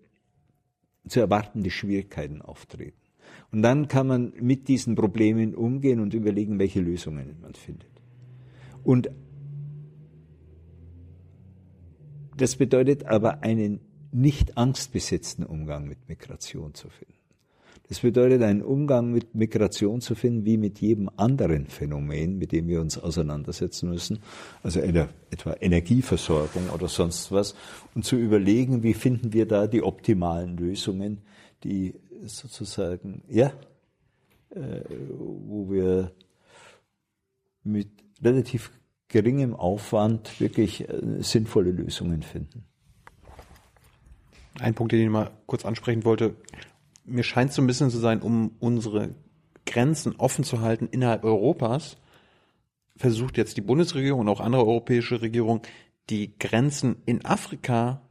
zu erwartende Schwierigkeiten auftreten. Und dann kann man mit diesen Problemen umgehen und überlegen, welche Lösungen man findet. Und das bedeutet aber einen nicht angstbesetzten Umgang mit Migration zu finden. Das bedeutet, einen Umgang mit Migration zu finden, wie mit jedem anderen Phänomen, mit dem wir uns auseinandersetzen müssen, also etwa Energieversorgung oder sonst was, und zu überlegen, wie finden wir da die optimalen Lösungen, die sozusagen, ja, äh, wo wir mit relativ geringem Aufwand wirklich äh, sinnvolle Lösungen finden. Ein Punkt, den ich mal kurz ansprechen wollte, mir scheint so ein bisschen zu sein, um unsere Grenzen offen zu halten innerhalb Europas, versucht jetzt die Bundesregierung und auch andere europäische Regierungen, die Grenzen in Afrika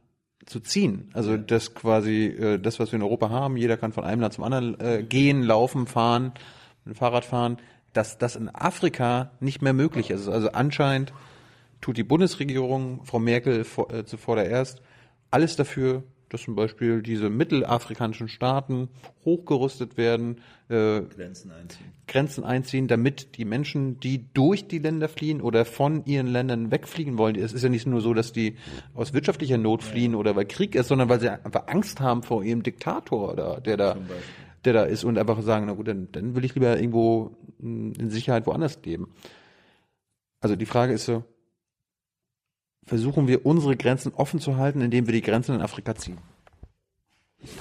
zu ziehen. Also das quasi, äh, das, was wir in Europa haben, jeder kann von einem Land zum anderen äh, gehen, laufen, fahren, mit dem Fahrrad fahren, dass das in Afrika nicht mehr möglich ist. Also anscheinend tut die Bundesregierung, Frau Merkel vor, äh, zuvor erst, alles dafür, dass zum Beispiel diese mittelafrikanischen Staaten hochgerüstet werden, äh, Grenzen, einziehen. Grenzen einziehen, damit die Menschen, die durch die Länder fliehen oder von ihren Ländern wegfliegen wollen, es ist ja nicht nur so, dass die aus wirtschaftlicher Not fliehen oder weil Krieg ist, sondern weil sie einfach Angst haben vor ihrem Diktator, oder, der da, der da ist und einfach sagen, na gut, dann, dann will ich lieber irgendwo in Sicherheit woanders leben. Also die Frage ist so, versuchen wir unsere Grenzen offen zu halten, indem wir die Grenzen in Afrika ziehen.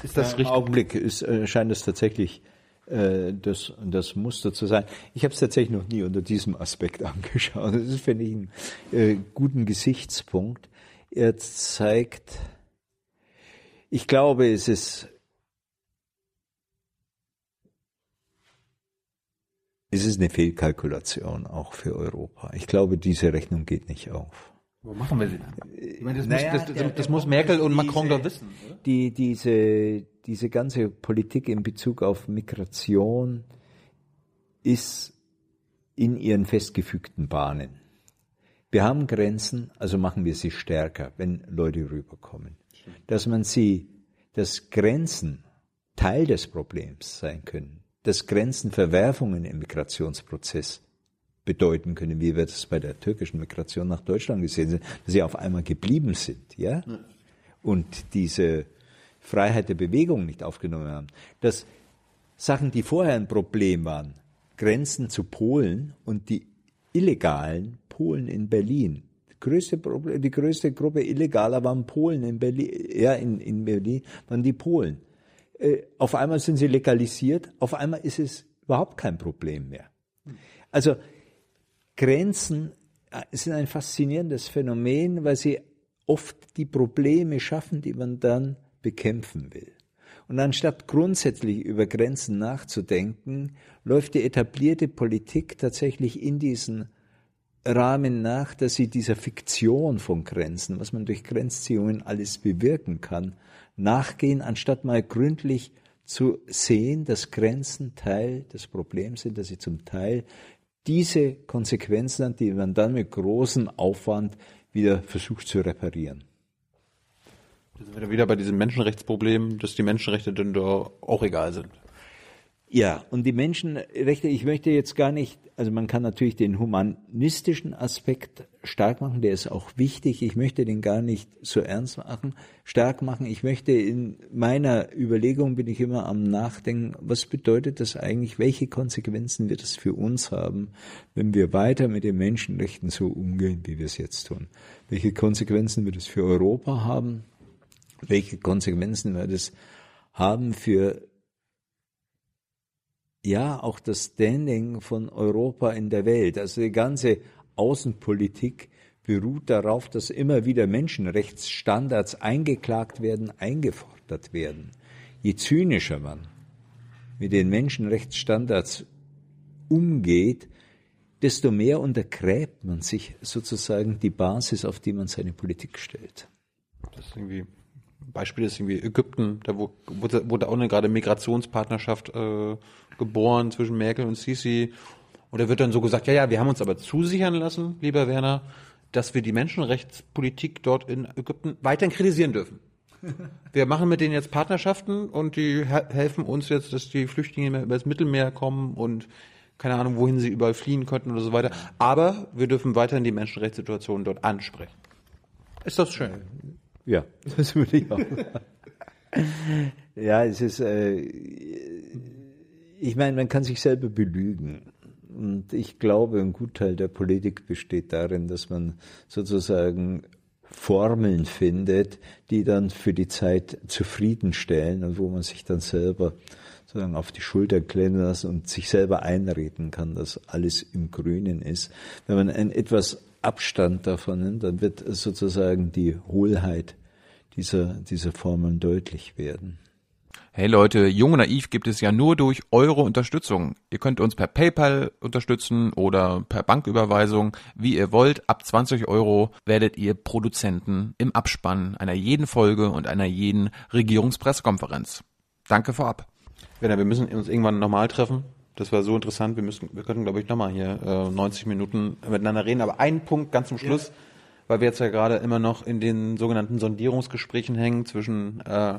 Ist das ja, richtig? Im Augenblick ist, äh, scheint es tatsächlich äh, das, das Muster zu sein. Ich habe es tatsächlich noch nie unter diesem Aspekt angeschaut. Das ist, finde ich, einen äh, guten Gesichtspunkt. Er zeigt, ich glaube, es ist, es ist eine Fehlkalkulation auch für Europa. Ich glaube, diese Rechnung geht nicht auf. Wo machen wir sie dann? Ich meine, das, naja, muss, das, das, das muss Merkel und Macron doch wissen. Oder? Die, diese, diese ganze Politik in Bezug auf Migration ist in ihren festgefügten Bahnen. Wir haben Grenzen, also machen wir sie stärker, wenn Leute rüberkommen. Dass man sie, dass Grenzen Teil des Problems sein können, dass Grenzen Verwerfungen im Migrationsprozess bedeuten können, wie wir das bei der türkischen Migration nach Deutschland gesehen sind, dass sie auf einmal geblieben sind, ja, und diese Freiheit der Bewegung nicht aufgenommen haben. Dass Sachen, die vorher ein Problem waren, Grenzen zu Polen und die illegalen Polen in Berlin. Die größte, Problem, die größte Gruppe illegaler waren Polen in Berlin, ja, in, in Berlin waren die Polen. Äh, auf einmal sind sie legalisiert, auf einmal ist es überhaupt kein Problem mehr. Also Grenzen äh, sind ein faszinierendes Phänomen, weil sie oft die Probleme schaffen, die man dann bekämpfen will. Und anstatt grundsätzlich über Grenzen nachzudenken, läuft die etablierte Politik tatsächlich in diesen Rahmen nach, dass sie dieser Fiktion von Grenzen, was man durch Grenzziehungen alles bewirken kann, nachgehen, anstatt mal gründlich zu sehen, dass Grenzen Teil des Problems sind, dass sie zum Teil diese Konsequenzen die man dann mit großem Aufwand wieder versucht zu reparieren. Da sind wir wieder bei diesem Menschenrechtsproblem, dass die Menschenrechte dann doch auch egal sind. Ja, und die Menschenrechte, ich möchte jetzt gar nicht, also man kann natürlich den humanistischen Aspekt stark machen, der ist auch wichtig. Ich möchte den gar nicht so ernst machen, stark machen. Ich möchte in meiner Überlegung bin ich immer am Nachdenken, was bedeutet das eigentlich? Welche Konsequenzen wird es für uns haben, wenn wir weiter mit den Menschenrechten so umgehen, wie wir es jetzt tun? Welche Konsequenzen wird es für Europa haben? Welche Konsequenzen wird es haben für ja auch das Standing von Europa in der Welt. Also die ganze Außenpolitik beruht darauf, dass immer wieder Menschenrechtsstandards eingeklagt werden, eingefordert werden. Je zynischer man mit den Menschenrechtsstandards umgeht, desto mehr untergräbt man sich sozusagen die Basis, auf die man seine Politik stellt. Das ist irgendwie Beispiel ist irgendwie Ägypten, da wurde, wurde auch eine gerade Migrationspartnerschaft äh, geboren zwischen Merkel und Sisi. Und da wird dann so gesagt, ja, ja, wir haben uns aber zusichern lassen, lieber Werner, dass wir die Menschenrechtspolitik dort in Ägypten weiterhin kritisieren dürfen. Wir machen mit denen jetzt Partnerschaften und die helfen uns jetzt, dass die Flüchtlinge über das Mittelmeer kommen und keine Ahnung, wohin sie überall fliehen könnten oder so weiter. Aber wir dürfen weiterhin die Menschenrechtssituation dort ansprechen. Ist das schön? Ja, das würde ich auch. ja, es ist, äh, ich meine, man kann sich selber belügen. Und ich glaube, ein Gutteil der Politik besteht darin, dass man sozusagen Formeln findet, die dann für die Zeit zufriedenstellen und wo man sich dann selber sozusagen auf die Schulter klemmen lässt und sich selber einreden kann, dass alles im Grünen ist. Wenn man ein etwas Abstand davon nimmt, dann wird sozusagen die Hohlheit dieser, dieser Formeln deutlich werden. Hey Leute, Jung und Naiv gibt es ja nur durch eure Unterstützung. Ihr könnt uns per PayPal unterstützen oder per Banküberweisung, wie ihr wollt. Ab 20 Euro werdet ihr Produzenten im Abspann einer jeden Folge und einer jeden Regierungspressekonferenz. Danke vorab. Werner, wir müssen uns irgendwann nochmal treffen. Das war so interessant. Wir müssen, wir könnten, glaube ich, nochmal hier äh, 90 Minuten miteinander reden. Aber ein Punkt ganz zum Schluss, ja. weil wir jetzt ja gerade immer noch in den sogenannten Sondierungsgesprächen hängen zwischen äh,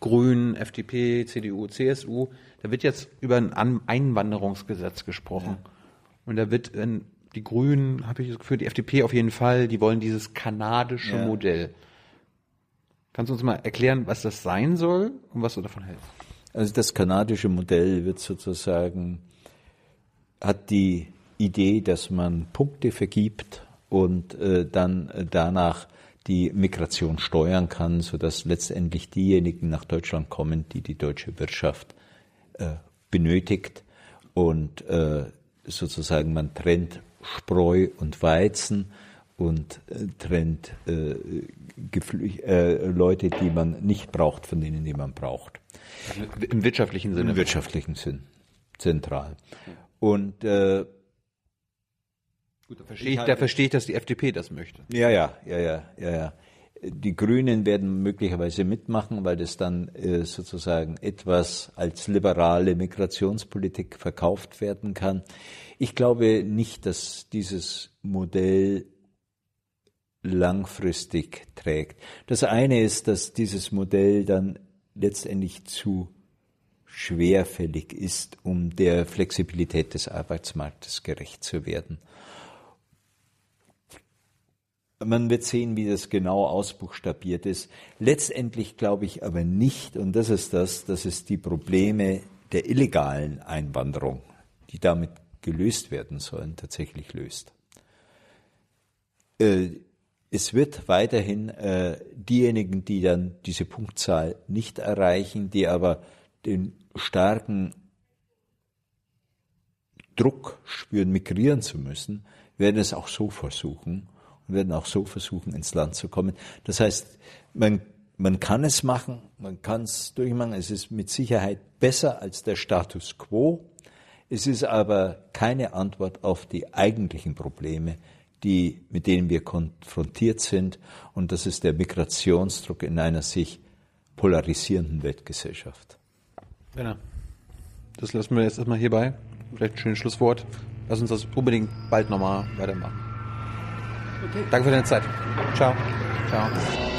Grünen, FDP, CDU, CSU. Da wird jetzt über ein Einwanderungsgesetz gesprochen. Ja. Und da wird in, die Grünen, habe ich das Gefühl, die FDP auf jeden Fall, die wollen dieses kanadische ja. Modell. Kannst du uns mal erklären, was das sein soll und was du davon hältst? Also das kanadische Modell wird sozusagen, hat die Idee, dass man Punkte vergibt und äh, dann danach die Migration steuern kann, sodass letztendlich diejenigen nach Deutschland kommen, die die deutsche Wirtschaft äh, benötigt und äh, sozusagen man trennt Spreu und Weizen und äh, trennt äh, äh, Leute, die man nicht braucht, von denen, die man braucht. Im wirtschaftlichen Sinne? Im wirtschaftlichen Sinn, zentral. Und äh, Gut, da verstehe ich, da verstehe ich, dass die FDP das möchte. Ja, ja, ja, ja, ja, ja. Die Grünen werden möglicherweise mitmachen, weil das dann äh, sozusagen etwas als liberale Migrationspolitik verkauft werden kann. Ich glaube nicht, dass dieses Modell langfristig trägt. Das eine ist, dass dieses Modell dann letztendlich zu schwerfällig ist, um der Flexibilität des Arbeitsmarktes gerecht zu werden. Man wird sehen, wie das genau ausbuchstabiert ist. Letztendlich glaube ich aber nicht, und das ist das, dass es die Probleme der illegalen Einwanderung, die damit gelöst werden sollen, tatsächlich löst. Äh, es wird weiterhin äh, diejenigen, die dann diese Punktzahl nicht erreichen, die aber den starken Druck spüren, migrieren zu müssen, werden es auch so versuchen und werden auch so versuchen, ins Land zu kommen. Das heißt, man, man kann es machen, man kann es durchmachen. Es ist mit Sicherheit besser als der Status quo. Es ist aber keine Antwort auf die eigentlichen Probleme, die, mit denen wir konfrontiert sind. Und das ist der Migrationsdruck in einer sich polarisierenden Weltgesellschaft. Werner, das lassen wir jetzt erstmal hierbei. Vielleicht ein schönes Schlusswort. Lass uns das unbedingt bald nochmal weitermachen. Okay. Danke für deine Zeit. Ciao. Ciao.